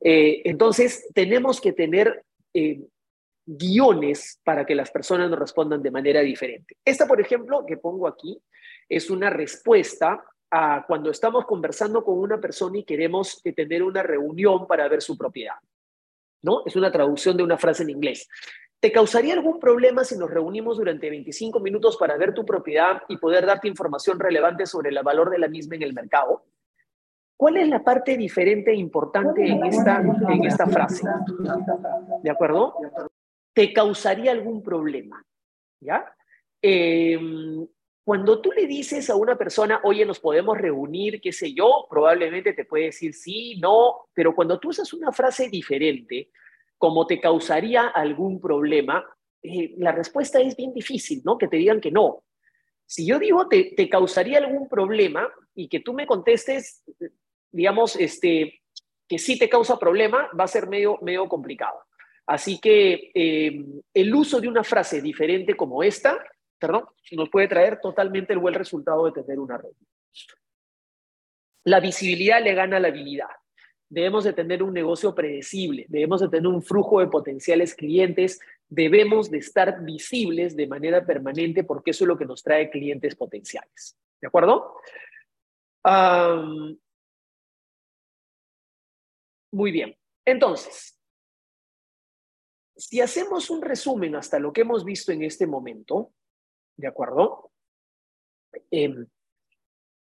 Eh, entonces, tenemos que tener eh, guiones para que las personas nos respondan de manera diferente. Esta, por ejemplo, que pongo aquí, es una respuesta a cuando estamos conversando con una persona y queremos eh, tener una reunión para ver su propiedad. ¿no? Es una traducción de una frase en inglés. ¿Te causaría algún problema si nos reunimos durante 25 minutos para ver tu propiedad y poder darte información relevante sobre el valor de la misma en el mercado? ¿Cuál es la parte diferente e importante en esta, en esta frase? ¿De acuerdo? ¿Te causaría algún problema? ¿Ya? Em, cuando tú le dices a una persona, oye, nos podemos reunir, qué sé yo, probablemente te puede decir sí, no, pero cuando tú usas una frase diferente, como te causaría algún problema, eh, la respuesta es bien difícil, ¿no? Que te digan que no. Si yo digo te, te causaría algún problema y que tú me contestes, digamos, este, que sí te causa problema, va a ser medio, medio complicado. Así que eh, el uso de una frase diferente como esta perdón, nos puede traer totalmente el buen resultado de tener una red. La visibilidad le gana la habilidad. Debemos de tener un negocio predecible, debemos de tener un flujo de potenciales clientes, debemos de estar visibles de manera permanente porque eso es lo que nos trae clientes potenciales. ¿De acuerdo? muy bien. Entonces, si hacemos un resumen hasta lo que hemos visto en este momento, ¿De acuerdo? Em,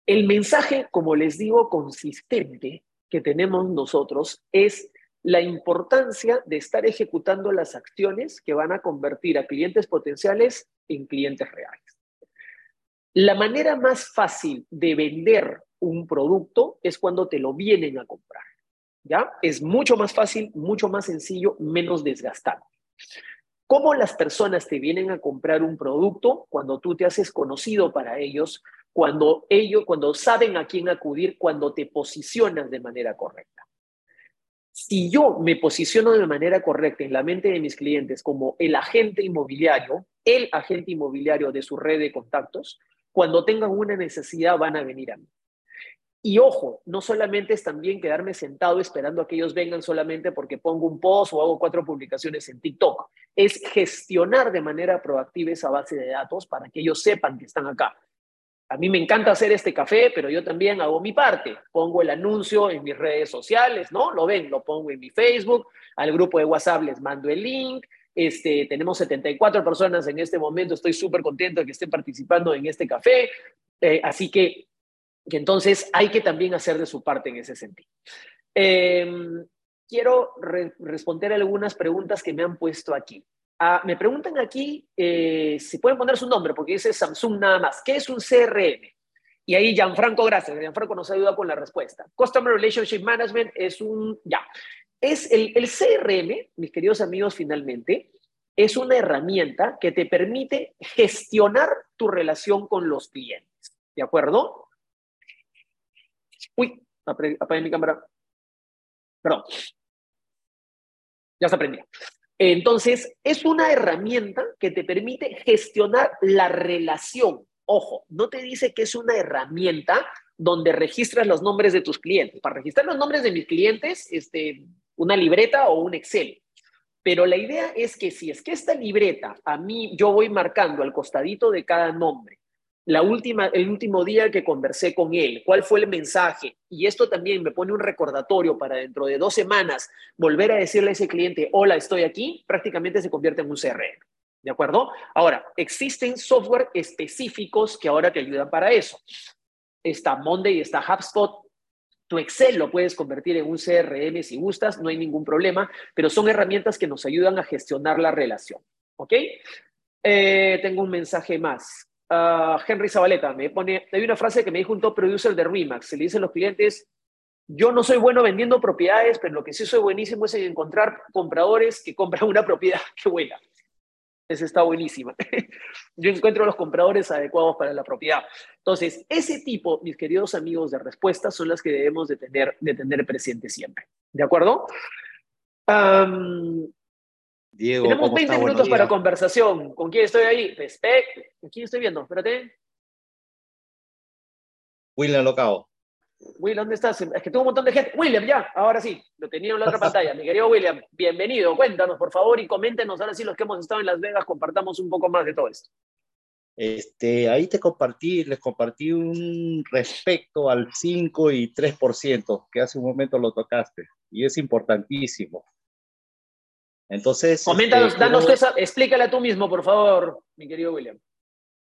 el mensaje, como les digo, consistente que tenemos nosotros es la importancia de estar ejecutando las acciones que van a convertir a clientes potenciales en clientes reales. La manera más fácil de vender un producto es cuando te lo vienen a comprar. ¿Ya? Es mucho más fácil, mucho más sencillo, menos desgastante. ¿Cómo las personas te vienen a comprar un producto cuando tú te haces conocido para ellos? Cuando ellos, cuando saben a quién acudir, cuando te posicionas de manera correcta. Si yo me posiciono de manera correcta en la mente de mis clientes como el agente inmobiliario, el agente inmobiliario de su red de contactos, cuando tengan una necesidad van a venir a mí. Y ojo, no solamente es también quedarme sentado esperando a que ellos vengan solamente porque pongo un post o hago cuatro publicaciones en TikTok. Es gestionar de manera proactiva esa base de datos para que ellos sepan que están acá. A mí me encanta hacer este café, pero yo también hago mi parte. Pongo el anuncio en mis redes sociales, ¿no? Lo ven, lo pongo en mi Facebook, al grupo de WhatsApp les mando el link. Este, tenemos 74 personas en este momento, estoy súper contento de que estén participando en este café. Eh, así que entonces hay que también hacer de su parte en ese sentido. Em, quiero responder algunas preguntas que me han puesto aquí. Me preguntan aquí eh, si pueden poner su nombre, porque dice Samsung nada más. ¿Qué es un CRM? Y ahí Gianfranco, gracias. Gianfranco nos ayuda con la respuesta. Customer Relationship Management es un, ya, es el, el CRM, mis queridos amigos, finalmente, es una herramienta que te permite gestionar tu relación con los clientes. ¿De acuerdo? Uy, apagué mi cámara. Perdón. Ya se aprendió. Entonces, es una herramienta que te permite gestionar la relación. Ojo, no te dice que es una herramienta donde registras los nombres de tus clientes. Para registrar los nombres de mis clientes, este, una libreta o un Excel. Pero la idea es que si es que esta libreta, a mí yo voy marcando al costadito de cada nombre la última, el último día que conversé con él, cuál fue el mensaje. Y esto también me pone un recordatorio para dentro de dos semanas volver a decirle a ese cliente, hola, estoy aquí, prácticamente se convierte en un CRM. ¿De acuerdo? Ahora, existen software específicos que ahora te ayudan para eso. Está Monday, está HubSpot. Tu Excel lo puedes convertir en un CRM si gustas, no hay ningún problema, pero son herramientas que nos ayudan a gestionar la relación. ¿Ok? Eh, tengo un mensaje más. Henry Zabaleta, me pone, hay una frase que me dijo un top producer de Remax, se le dicen los clientes, yo no soy bueno vendiendo propiedades, pero lo que sí soy buenísimo es encontrar compradores que compran una propiedad. Qué buena. Esa está buenísima. Yo encuentro los compradores adecuados para la propiedad. Entonces, ese tipo, mis queridos amigos, de respuestas son las que debemos de tener, de tener presente siempre. ¿De acuerdo? Diego, Tenemos 20 minutos para conversación. ¿Con quién estoy ahí? Respect. ¿Con quién estoy viendo? Espérate. William Locao. William, ¿dónde estás? Es que tengo un montón de gente. William, ya, ahora sí, lo tenía en la otra pantalla. Mi querido William, bienvenido. Cuéntanos, por favor, y coméntenos ahora sí los que hemos estado en Las Vegas, compartamos un poco más de todo esto. Este, ahí te compartí, les compartí un respecto al 5 y 3%, que hace un momento lo tocaste, y es importantísimo. Entonces. Coméntanos, este, danos esa, explícala tú mismo, por favor, mi querido William.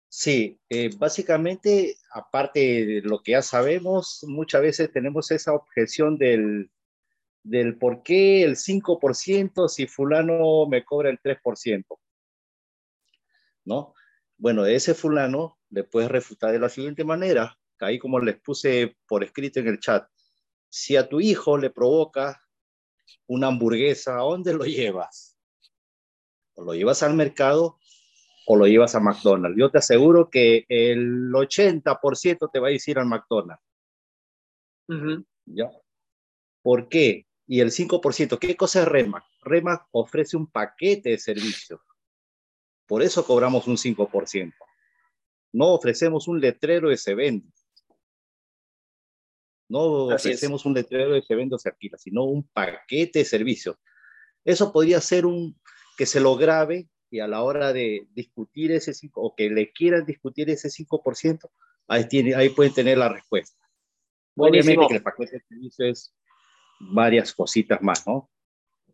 Sí, eh, básicamente, aparte de lo que ya sabemos, muchas veces tenemos esa objeción del, del por qué el 5% si fulano me cobra el 3%. ¿No? Bueno, ese fulano le puedes refutar de la siguiente manera, ahí como les puse por escrito en el chat. Si a tu hijo le provoca una hamburguesa, ¿a dónde lo llevas? O lo llevas al mercado o lo llevas a McDonald's. Yo te aseguro que el 80% te va a decir al McDonald's. ¿Ya? ¿Por qué? Y el 5%, ¿qué cosa es Remax? Remax ofrece un paquete de servicios. Por eso cobramos un 5%. No ofrecemos un letrero de se vende. No ofrecemos un letrero de se vende o se alquila, sino un paquete de servicios. Eso podría ser un que se lo grabe y a la hora de discutir ese 5 o que le quieran discutir ese 5%, ahí, tiene, ahí pueden tener la respuesta. Obviamente que el paquete de servicios es varias cositas más, ¿no?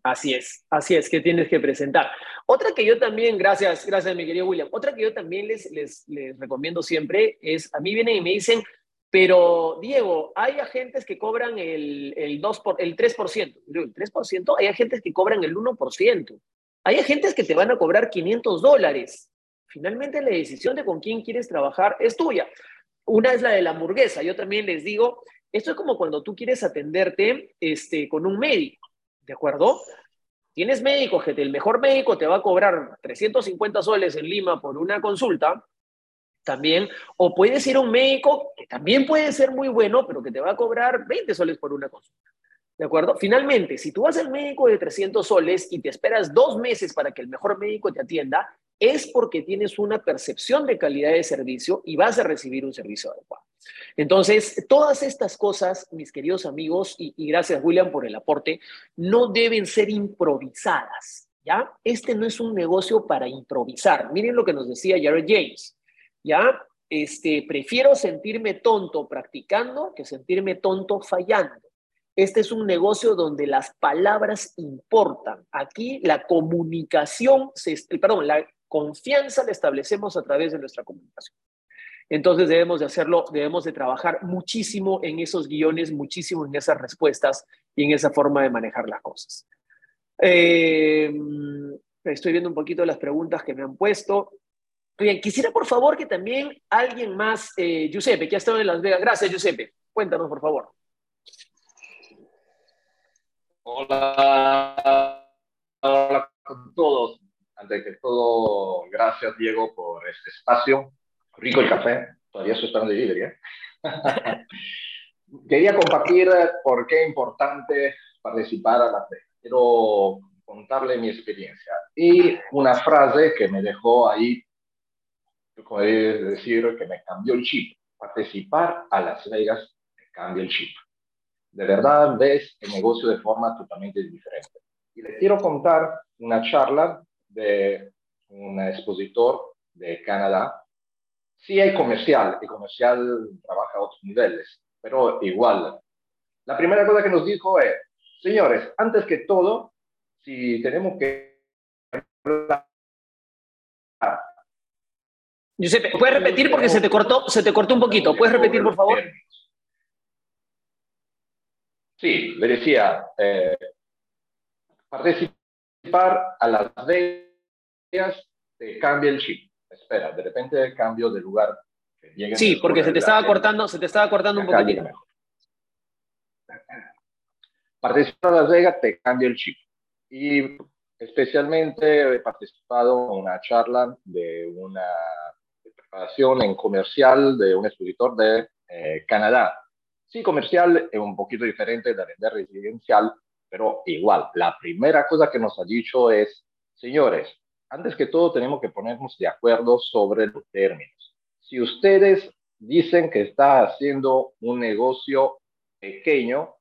Así es, así es, que tienes que presentar. Otra que yo también, gracias, gracias mi querido William, otra que yo también les, les, les recomiendo siempre es, a mí vienen y me dicen, pero, Diego, hay agentes que cobran el, el, 2 por, el 3%. El 3%, hay agentes que cobran el 1%. Hay agentes que te van a cobrar 500 dólares. Finalmente, la decisión de con quién quieres trabajar es tuya. Una es la de la hamburguesa. Yo también les digo, esto es como cuando tú quieres atenderte este, con un médico, ¿de acuerdo? Tienes médico, gente, el mejor médico te va a cobrar 350 soles en Lima por una consulta, también, o puedes ir a un médico que también puede ser muy bueno, pero que te va a cobrar 20 soles por una consulta. ¿De acuerdo? Finalmente, si tú vas al médico de 300 soles y te esperas dos meses para que el mejor médico te atienda, es porque tienes una percepción de calidad de servicio y vas a recibir un servicio adecuado. Entonces, todas estas cosas, mis queridos amigos, y, gracias William por el aporte, no deben ser improvisadas, ¿ya? Este no es un negocio para improvisar. Miren lo que nos decía Jared James, ¿ya? Este, prefiero sentirme tonto practicando que sentirme tonto fallando. Este es un negocio donde las palabras importan. Aquí la comunicación, se, perdón, la confianza la establecemos a través de nuestra comunicación. Entonces debemos de hacerlo, debemos de trabajar muchísimo en esos guiones, muchísimo en esas respuestas y en esa forma de manejar las cosas. Eh, estoy viendo un poquito las preguntas que me han puesto. Bien, quisiera por favor que también alguien más, eh, Giuseppe, que ha estado en Las Vegas. Gracias, Giuseppe. Cuéntanos, por favor. Hola, hola con todos. Antes que todo, gracias Diego por este espacio. Rico el café, todavía estoy esperando delivery. ¿eh? Quería compartir por qué es importante participar a la fe. Quiero contarle mi experiencia. Y una frase que me dejó ahí, como decir, que me cambió el chip. Participar a Las Vegas me cambia el chip de verdad ves el negocio de forma totalmente diferente. Y les quiero contar una charla de un expositor de Canadá. Sí hay comercial, el comercial trabaja a otros niveles, pero igual. La primera cosa que nos dijo es, señores, antes que todo, si tenemos que Giuseppe, ¿puedes repetir porque se te cortó, se te cortó un poquito? ¿Puedes repetir, por favor? Sí, le decía, eh, participar a las Vegas te cambia el chip. Espera, de repente cambio de lugar. sí, porque se te estaba cortando, se te estaba cortando un poquito. Participar a Las Vegas te cambia el chip. Y especialmente he participado en una charla de una preparación en comercial de un expositor de eh, Canadá Sí, comercial es un poquito diferente de vender residencial, pero igual, la primera cosa que nos ha dicho es, señores, antes que todo tenemos que ponernos de acuerdo sobre los términos. Si ustedes dicen que está haciendo un negocio pequeño,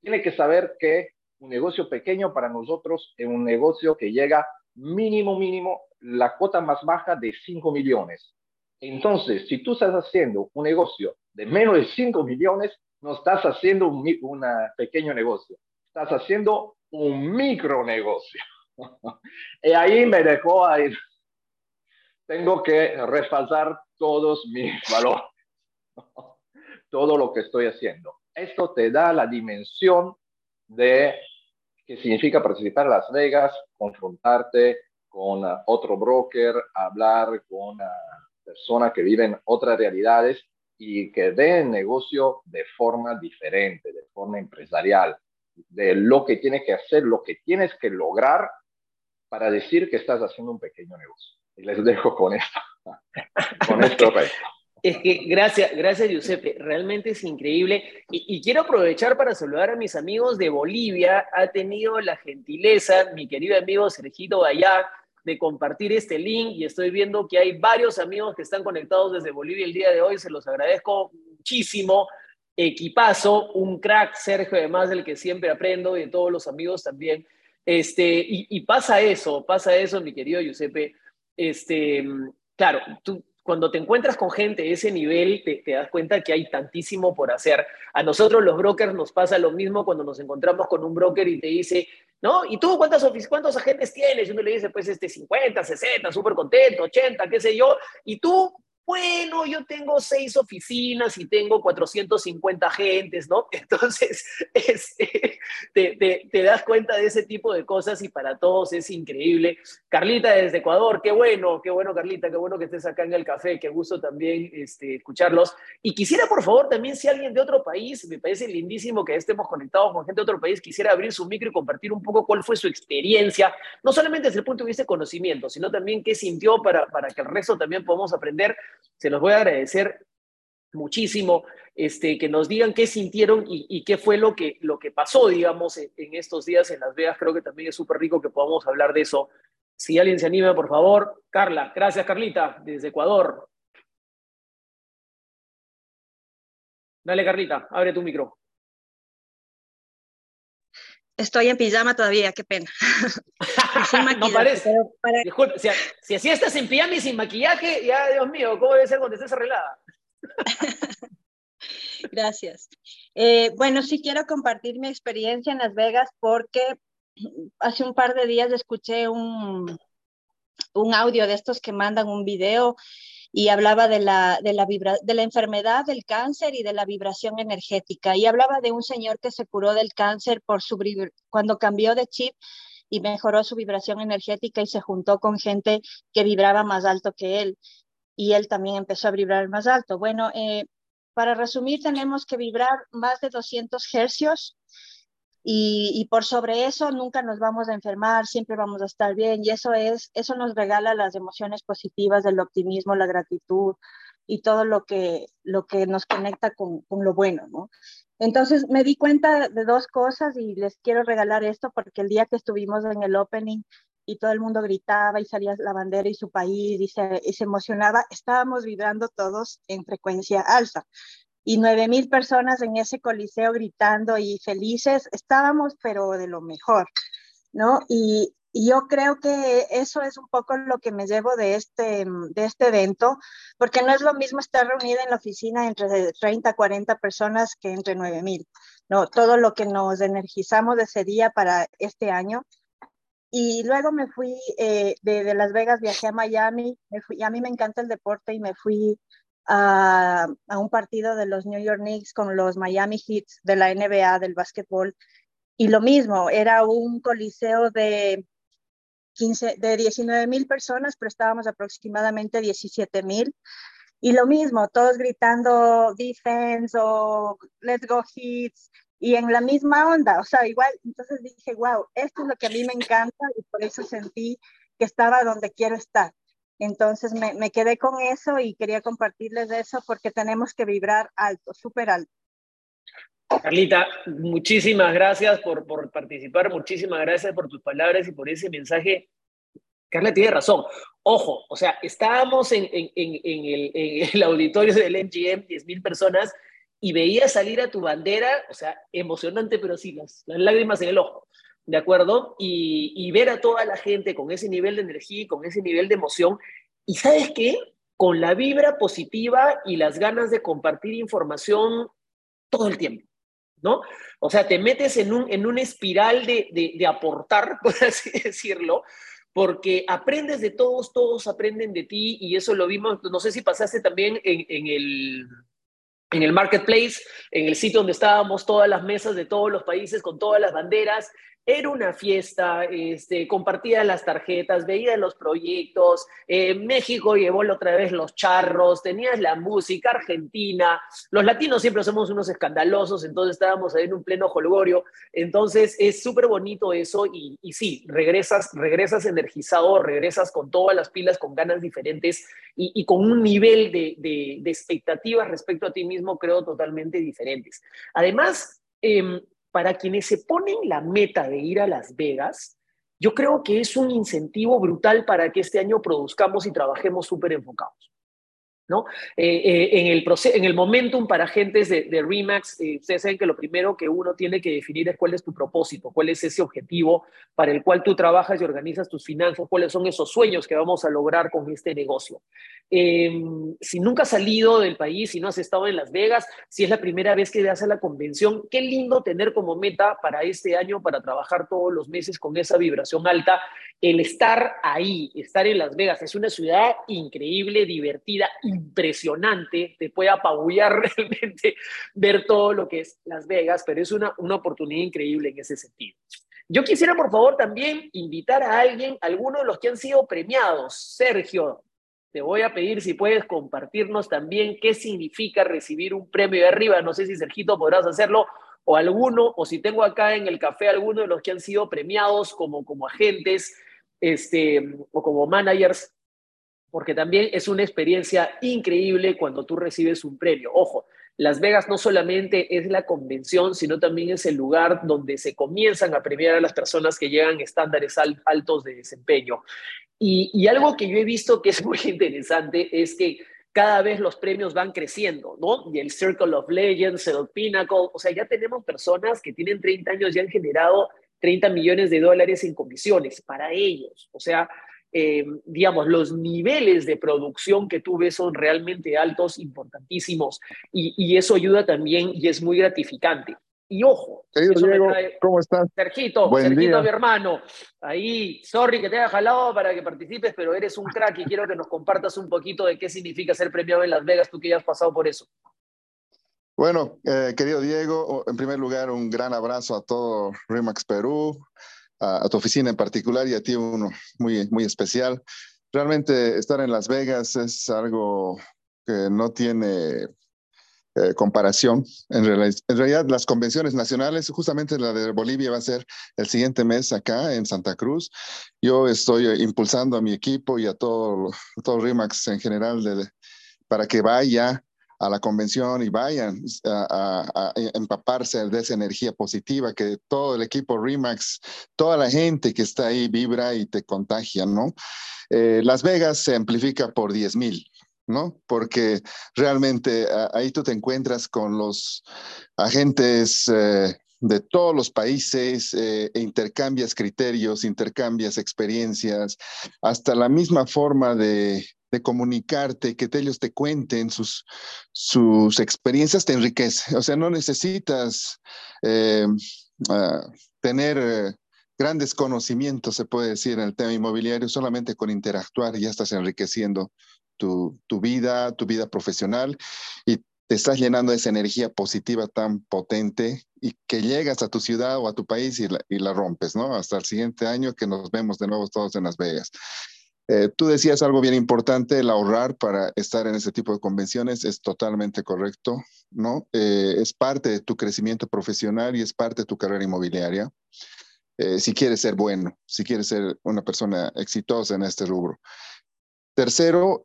tiene que saber que un negocio pequeño para nosotros es un negocio que llega mínimo, mínimo, la cuota más baja de 5 millones. Entonces, si tú estás haciendo un negocio de menos de 5 millones, no estás haciendo un pequeño negocio, estás haciendo un micronegocio. y ahí me dejó ahí. Tengo que respaldar todos mis valores, todo lo que estoy haciendo. Esto te da la dimensión de qué significa participar en Las Vegas, confrontarte con otro broker, hablar con personas que viven otras realidades y que ven el negocio de forma diferente, de forma empresarial, de lo que tienes que hacer, lo que tienes que lograr para decir que estás haciendo un pequeño negocio. Y les dejo con esto, con esto Es que gracias, gracias Giuseppe, realmente es increíble. Y, y, quiero aprovechar para saludar a mis amigos de Bolivia. Ha tenido la gentileza, mi querido amigo Sergito Bayá, de compartir este link y estoy viendo que hay varios amigos que están conectados desde Bolivia el día de hoy. Se los agradezco muchísimo. Equipazo, un crack, Sergio, además del que siempre aprendo y de todos los amigos también. Este, y, pasa eso, pasa eso, mi querido Giuseppe. Este, claro, tú cuando te encuentras con gente de ese nivel, te, te, das cuenta que hay tantísimo por hacer. A nosotros los brokers nos pasa lo mismo cuando nos encontramos con un broker y te dice, ¿no? ¿Y tú cuántos, cuántos agentes tienes? Y uno le dice, pues, este, 50, 60, súper contento, 80, qué sé yo. Y tú, bueno, yo tengo seis oficinas y tengo 450 agentes, ¿no? Entonces, este, te, das cuenta de ese tipo de cosas y para todos es increíble. Carlita desde Ecuador, qué bueno, qué bueno, Carlita, qué bueno que estés acá en el café, qué gusto también este, escucharlos. Y quisiera, por favor, también si alguien de otro país, me parece lindísimo que estemos conectados con gente de otro país, quisiera abrir su micro y compartir un poco cuál fue su experiencia, no solamente desde el punto de vista de conocimiento, sino también qué sintió para, para que el resto también podamos aprender se los voy a agradecer muchísimo este, que nos digan qué sintieron y, qué fue lo que, lo que pasó, digamos, en, estos días en Las Vegas. Creo que también es súper rico que podamos hablar de eso. Si alguien se anima, por favor. Carla, gracias Carlita, desde Ecuador. Dale, Carlita, abre tu micro. Estoy en pijama todavía, qué pena. no parece. Disculpe, si, si, así estás en pijama y sin maquillaje, ya, Dios mío, ¿cómo debe ser cuando estés arreglada? Gracias. Eh, bueno, sí quiero compartir mi experiencia en Las Vegas porque hace un par de días escuché un, un audio de estos que mandan un video y hablaba de la, de, la de la enfermedad del cáncer y de la vibración energética. Y hablaba de un señor que se curó del cáncer por cuando cambió de chip y mejoró su vibración energética y se juntó con gente que vibraba más alto que él. Y él también empezó a vibrar más alto. Bueno, eh, para resumir, tenemos que vibrar más de 200 hercios y, por sobre eso nunca nos vamos a enfermar, siempre vamos a estar bien y eso es, eso nos regala las emociones positivas del optimismo, la gratitud y todo lo que, lo que nos conecta con, con lo bueno, ¿no? Entonces me di cuenta de dos cosas y les quiero regalar esto porque el día que estuvimos en el opening y todo el mundo gritaba y salía la bandera y su país y se, emocionaba, estábamos vibrando todos en frecuencia alta. Y nueve mil personas en ese coliseo gritando y felices, estábamos pero de lo mejor, ¿no? Y, y yo creo que eso es un poco lo que me llevo de este, de este evento, porque no es lo mismo estar reunida en la oficina entre 30, 40 personas que entre 9 mil. No, todo lo que nos energizamos de ese día para este año y luego me fui eh, de, Las Vegas, viajé a Miami, me fui, y a mí me encanta el deporte y me fui a, a, un partido de los New York Knicks con los Miami Heat de la NBA, del básquetbol. Y lo mismo, era un coliseo de, 15, de 19 mil personas, pero estábamos aproximadamente 17 mil. Y lo mismo, todos gritando defense o let's go hits, y en la misma onda, o sea, igual, entonces dije, wow, esto es lo que a mí me encanta y por eso sentí que estaba donde quiero estar. Entonces me, me quedé con eso y quería compartirles eso porque tenemos que vibrar alto, súper alto. Carlita, muchísimas gracias por, por participar, muchísimas gracias por tus palabras y por ese mensaje. Carla tiene razón. Ojo, o sea, estábamos en, en, en, en el, el, auditorio del MGM, 10.000 personas, y veía salir a tu bandera, o sea, emocionante, pero sí, las, lágrimas en el ojo, ¿de acuerdo? Y, ver a toda la gente con ese nivel de energía y con ese nivel de emoción. Y sabes qué? Con la vibra positiva y las ganas de compartir información todo el tiempo, ¿no? O sea, te metes en un, en una espiral de, de, aportar, por así decirlo, porque aprendes de todos, todos aprenden de ti y eso lo vimos, no sé si pasaste también en, en el en el marketplace, en el sitio donde estábamos todas las mesas de todos los países con todas las banderas, era una fiesta, este, compartía las tarjetas, veía los proyectos, eh, México llevó otra vez los charros, tenías la música argentina, los latinos siempre somos unos escandalosos, entonces estábamos en un pleno holgorio, entonces es súper bonito eso y, sí, regresas, regresas energizado, regresas con todas las pilas, con ganas diferentes y, con un nivel de, de, de, expectativas respecto a ti mismo, creo, totalmente diferentes. Además, eh, para quienes se ponen la meta de ir a Las Vegas, yo creo que es un incentivo brutal para que este año produzcamos y trabajemos súper enfocados. ¿No? Eh, eh, en, el en el momentum para agentes de, de Remax, eh, ustedes saben que lo primero que uno tiene que definir es cuál es tu propósito, cuál es ese objetivo para el cual tú trabajas y organizas tus finanzas, cuáles son esos sueños que vamos a lograr con este negocio. Em, si nunca has salido del país, si no has estado en Las Vegas, si es la primera vez que vas a la convención, qué lindo tener como meta para este año, para trabajar todos los meses con esa vibración alta, el estar ahí, estar en Las Vegas. Es una ciudad increíble, divertida, impresionante, te puede apabullar realmente ver todo lo que es Las Vegas, pero es una, una oportunidad increíble en ese sentido. Yo quisiera, por favor, también invitar a alguien, alguno de los que han sido premiados. Sergio, te voy a pedir si puedes compartirnos también qué significa recibir un premio de arriba. No sé si Sergito podrás hacerlo o alguno, o si tengo acá en el café alguno de los que han sido premiados como, como agentes este, o como managers porque también es una experiencia increíble cuando tú recibes un premio. Ojo, Las Vegas no solamente es la convención, sino también es el lugar donde se comienzan a premiar a las personas que llegan a estándares altos de desempeño. Y, y algo que yo he visto que es muy interesante es que cada vez los premios van creciendo, ¿no? Y el Circle of Legends, el Pinnacle, o sea, ya tenemos personas que tienen 30 años y han generado 30 millones de dólares en comisiones para ellos. O sea, eh, digamos, los niveles de producción que tú ves son realmente altos, importantísimos, y, eso ayuda también y es muy gratificante. Y ojo, ¿cómo estás? Sergito, Sergito, mi hermano, ahí, sorry que te haya jalado para que participes, pero eres un crack y quiero que nos compartas un poquito de qué significa ser premiado en Las Vegas, tú que ya has pasado por eso. Bueno, eh, querido Diego, en primer lugar, un gran abrazo a todo RIMAX Perú, a, tu oficina en particular y a ti uno muy, muy especial. Realmente estar en Las Vegas es algo que no tiene eh, comparación. En, en, realidad, las convenciones nacionales, justamente la de Bolivia va a ser el siguiente mes acá en Santa Cruz. Yo estoy impulsando a mi equipo y a todo, todo RIMAX en general para que vaya a la convención y vayan a, empaparse de esa energía positiva que todo el equipo Remax, toda la gente que está ahí vibra y te contagia, ¿no? Eh, Las Vegas se amplifica por 10 mil, ¿no? Porque realmente ahí tú te encuentras con los agentes eh, de todos los países, eh, e intercambias criterios, intercambias experiencias, hasta la misma forma de, de comunicarte, que ellos te cuenten sus, sus experiencias, te enriquece. O sea, no necesitas eh, ah, tener eh, grandes conocimientos, se puede decir, en el tema inmobiliario, solamente con interactuar ya estás enriqueciendo tu, tu vida, tu vida profesional te estás llenando de esa energía positiva tan potente y que llegas a tu ciudad o a tu país y la, y la rompes, ¿no? Hasta el siguiente año que nos vemos de nuevo todos en Las Vegas. Eh, tú decías algo bien importante, el ahorrar para estar en ese tipo de convenciones es totalmente correcto, ¿no? Eh, es parte de tu crecimiento profesional y es parte de tu carrera inmobiliaria. Eh, si quieres ser bueno, si quieres ser una persona exitosa en este rubro. Tercero,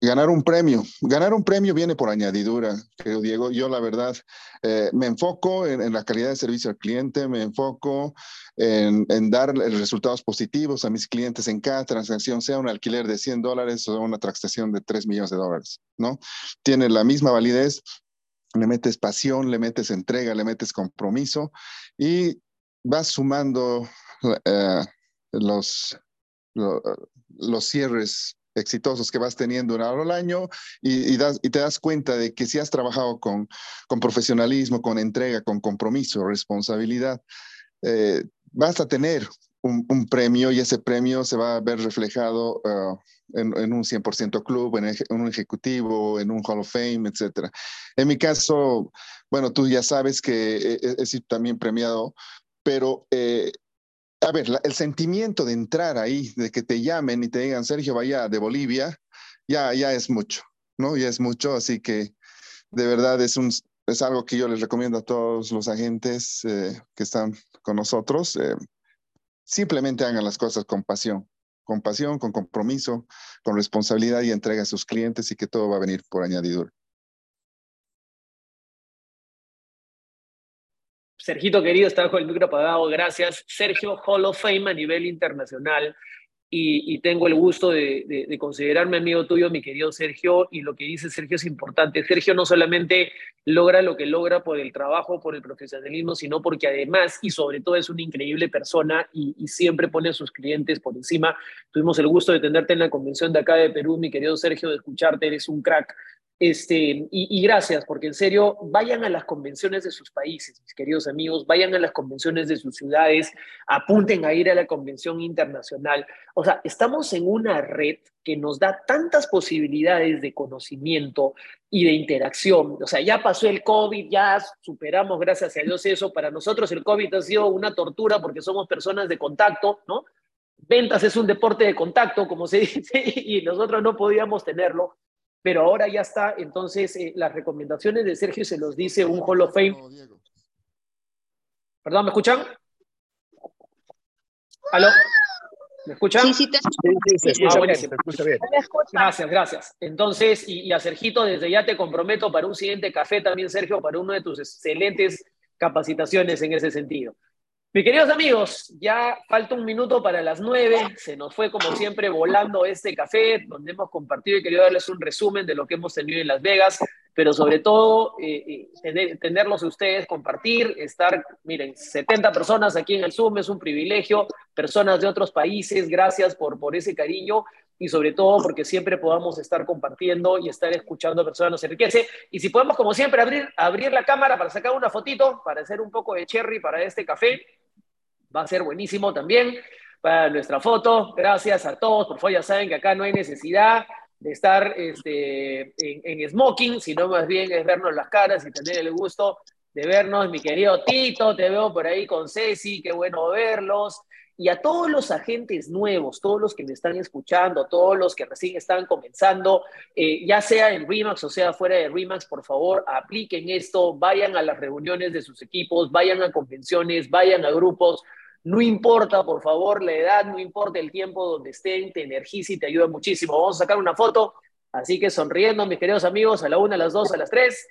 ganar un premio. Ganar un premio viene por añadidura, creo, Diego. Yo, la verdad, eh, me enfoco en, la calidad de servicio al cliente, me enfoco en, dar resultados positivos a mis clientes en cada transacción, sea un alquiler de 100 dólares o una transacción de 3 millones de dólares, ¿no? Tiene la misma validez, le metes pasión, le metes entrega, le metes compromiso y vas sumando eh, los, los cierres exitosos que vas teniendo un al año y, te das cuenta de que si has trabajado con, con profesionalismo, con entrega, con compromiso, responsabilidad, eh, vas a tener un, premio y ese premio se va a ver reflejado uh, en, un 100% club, en, un ejecutivo, en un Hall of Fame, etc. En mi caso, bueno, tú ya sabes que he, he sido también premiado, pero eh, a ver, el sentimiento de entrar ahí, de que te llamen y te digan, Sergio, vaya de Bolivia, ya, ya es mucho, ¿no? Ya es mucho, así que de verdad es, un, es algo que yo les recomiendo a todos los agentes eh, que están con nosotros. Eh, simplemente hagan las cosas con pasión, con pasión, con compromiso, con responsabilidad y entrega a sus clientes y que todo va a venir por añadidura. Sergito querido, estaba con el micro apagado, gracias. Sergio Hall of Fame a nivel internacional y, tengo el gusto de, considerarme amigo tuyo, mi querido Sergio, y lo que dice Sergio es importante. Sergio no solamente logra lo que logra por el trabajo, por el profesionalismo, sino porque además y sobre todo es una increíble persona y, y siempre pone a sus clientes por encima. Tuvimos el gusto de tenerte en la convención de acá de Perú, mi querido Sergio, de escucharte, eres un crack. Este, y, gracias, porque en serio, vayan a las convenciones de sus países, mis queridos amigos, vayan a las convenciones de sus ciudades, apunten a ir a la convención internacional. O sea, estamos en una red que nos da tantas posibilidades de conocimiento y de interacción. O sea, ya pasó el COVID, ya superamos, gracias a Dios, eso. Para nosotros el COVID ha sido una tortura porque somos personas de contacto, ¿no? Ventas es un deporte de contacto, como se dice, y nosotros no podíamos tenerlo pero ahora ya está, entonces eh, las recomendaciones de Sergio se los dice un Hall of Fame. Perdón, ¿me escuchan? ¿Aló? ¿Me escuchan? Sí, sí, te escucho. bien, Gracias, gracias. Entonces, y, y a Sergito, desde ya te comprometo para un siguiente café también, Sergio, para uno de tus excelentes capacitaciones en ese sentido. Mis queridos amigos, ya falta un minuto para las nueve. Se nos fue, como siempre, volando este café, donde hemos compartido y querido darles un resumen de lo que hemos tenido en Las Vegas, pero sobre todo eh, eh tenerlos ustedes, compartir, estar, miren, 70 personas aquí en el Zoom es un privilegio, personas de otros países, gracias por, por ese cariño y sobre todo porque siempre podamos estar compartiendo y estar escuchando a personas nos enriquece. Y si podemos, como siempre, abrir, abrir la cámara para sacar una fotito, para hacer un poco de cherry para este café va a ser buenísimo también para nuestra foto. Gracias a todos, por favor ya saben que acá no hay necesidad de estar este, en, smoking, sino más bien es vernos las caras y tener el gusto de vernos. Mi querido Tito, te veo por ahí con Ceci, qué bueno verlos. Y a todos los agentes nuevos, todos los que me están escuchando, todos los que recién están comenzando, eh, ya sea en Remax o sea fuera de Remax, por favor, apliquen esto, vayan a las reuniones de sus equipos, vayan a convenciones, vayan a grupos, no importa, por favor, la edad, no importa el tiempo donde estén, te energiza y te ayuda muchísimo. Vamos a sacar una foto, así que sonriendo, mis queridos amigos, a la una, a las dos, a las tres.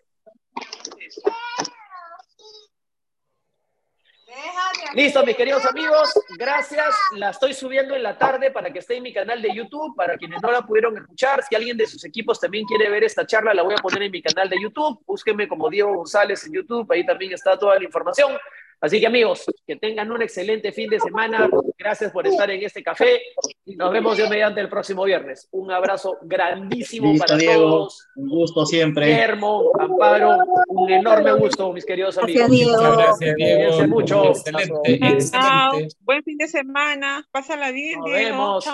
Listo, mis queridos amigos, gracias. La estoy subiendo en la tarde para que esté en mi canal de YouTube, para quienes no la pudieron escuchar. Si alguien de sus equipos también quiere ver esta charla, la voy a poner en mi canal de YouTube. Búsquenme como Diego González en YouTube, ahí también está toda la información. Así que amigos, que tengan un excelente fin de semana. Gracias por estar en este café y nos vemos de mediante el próximo viernes. Un abrazo grandísimo para todos. Un gusto siempre. Guillermo, Amparo, un enorme gusto, mis queridos amigos. Gracias, Diego. mucho. Excelente, excelente. Buen fin de semana. Pásala bien, Nos vemos.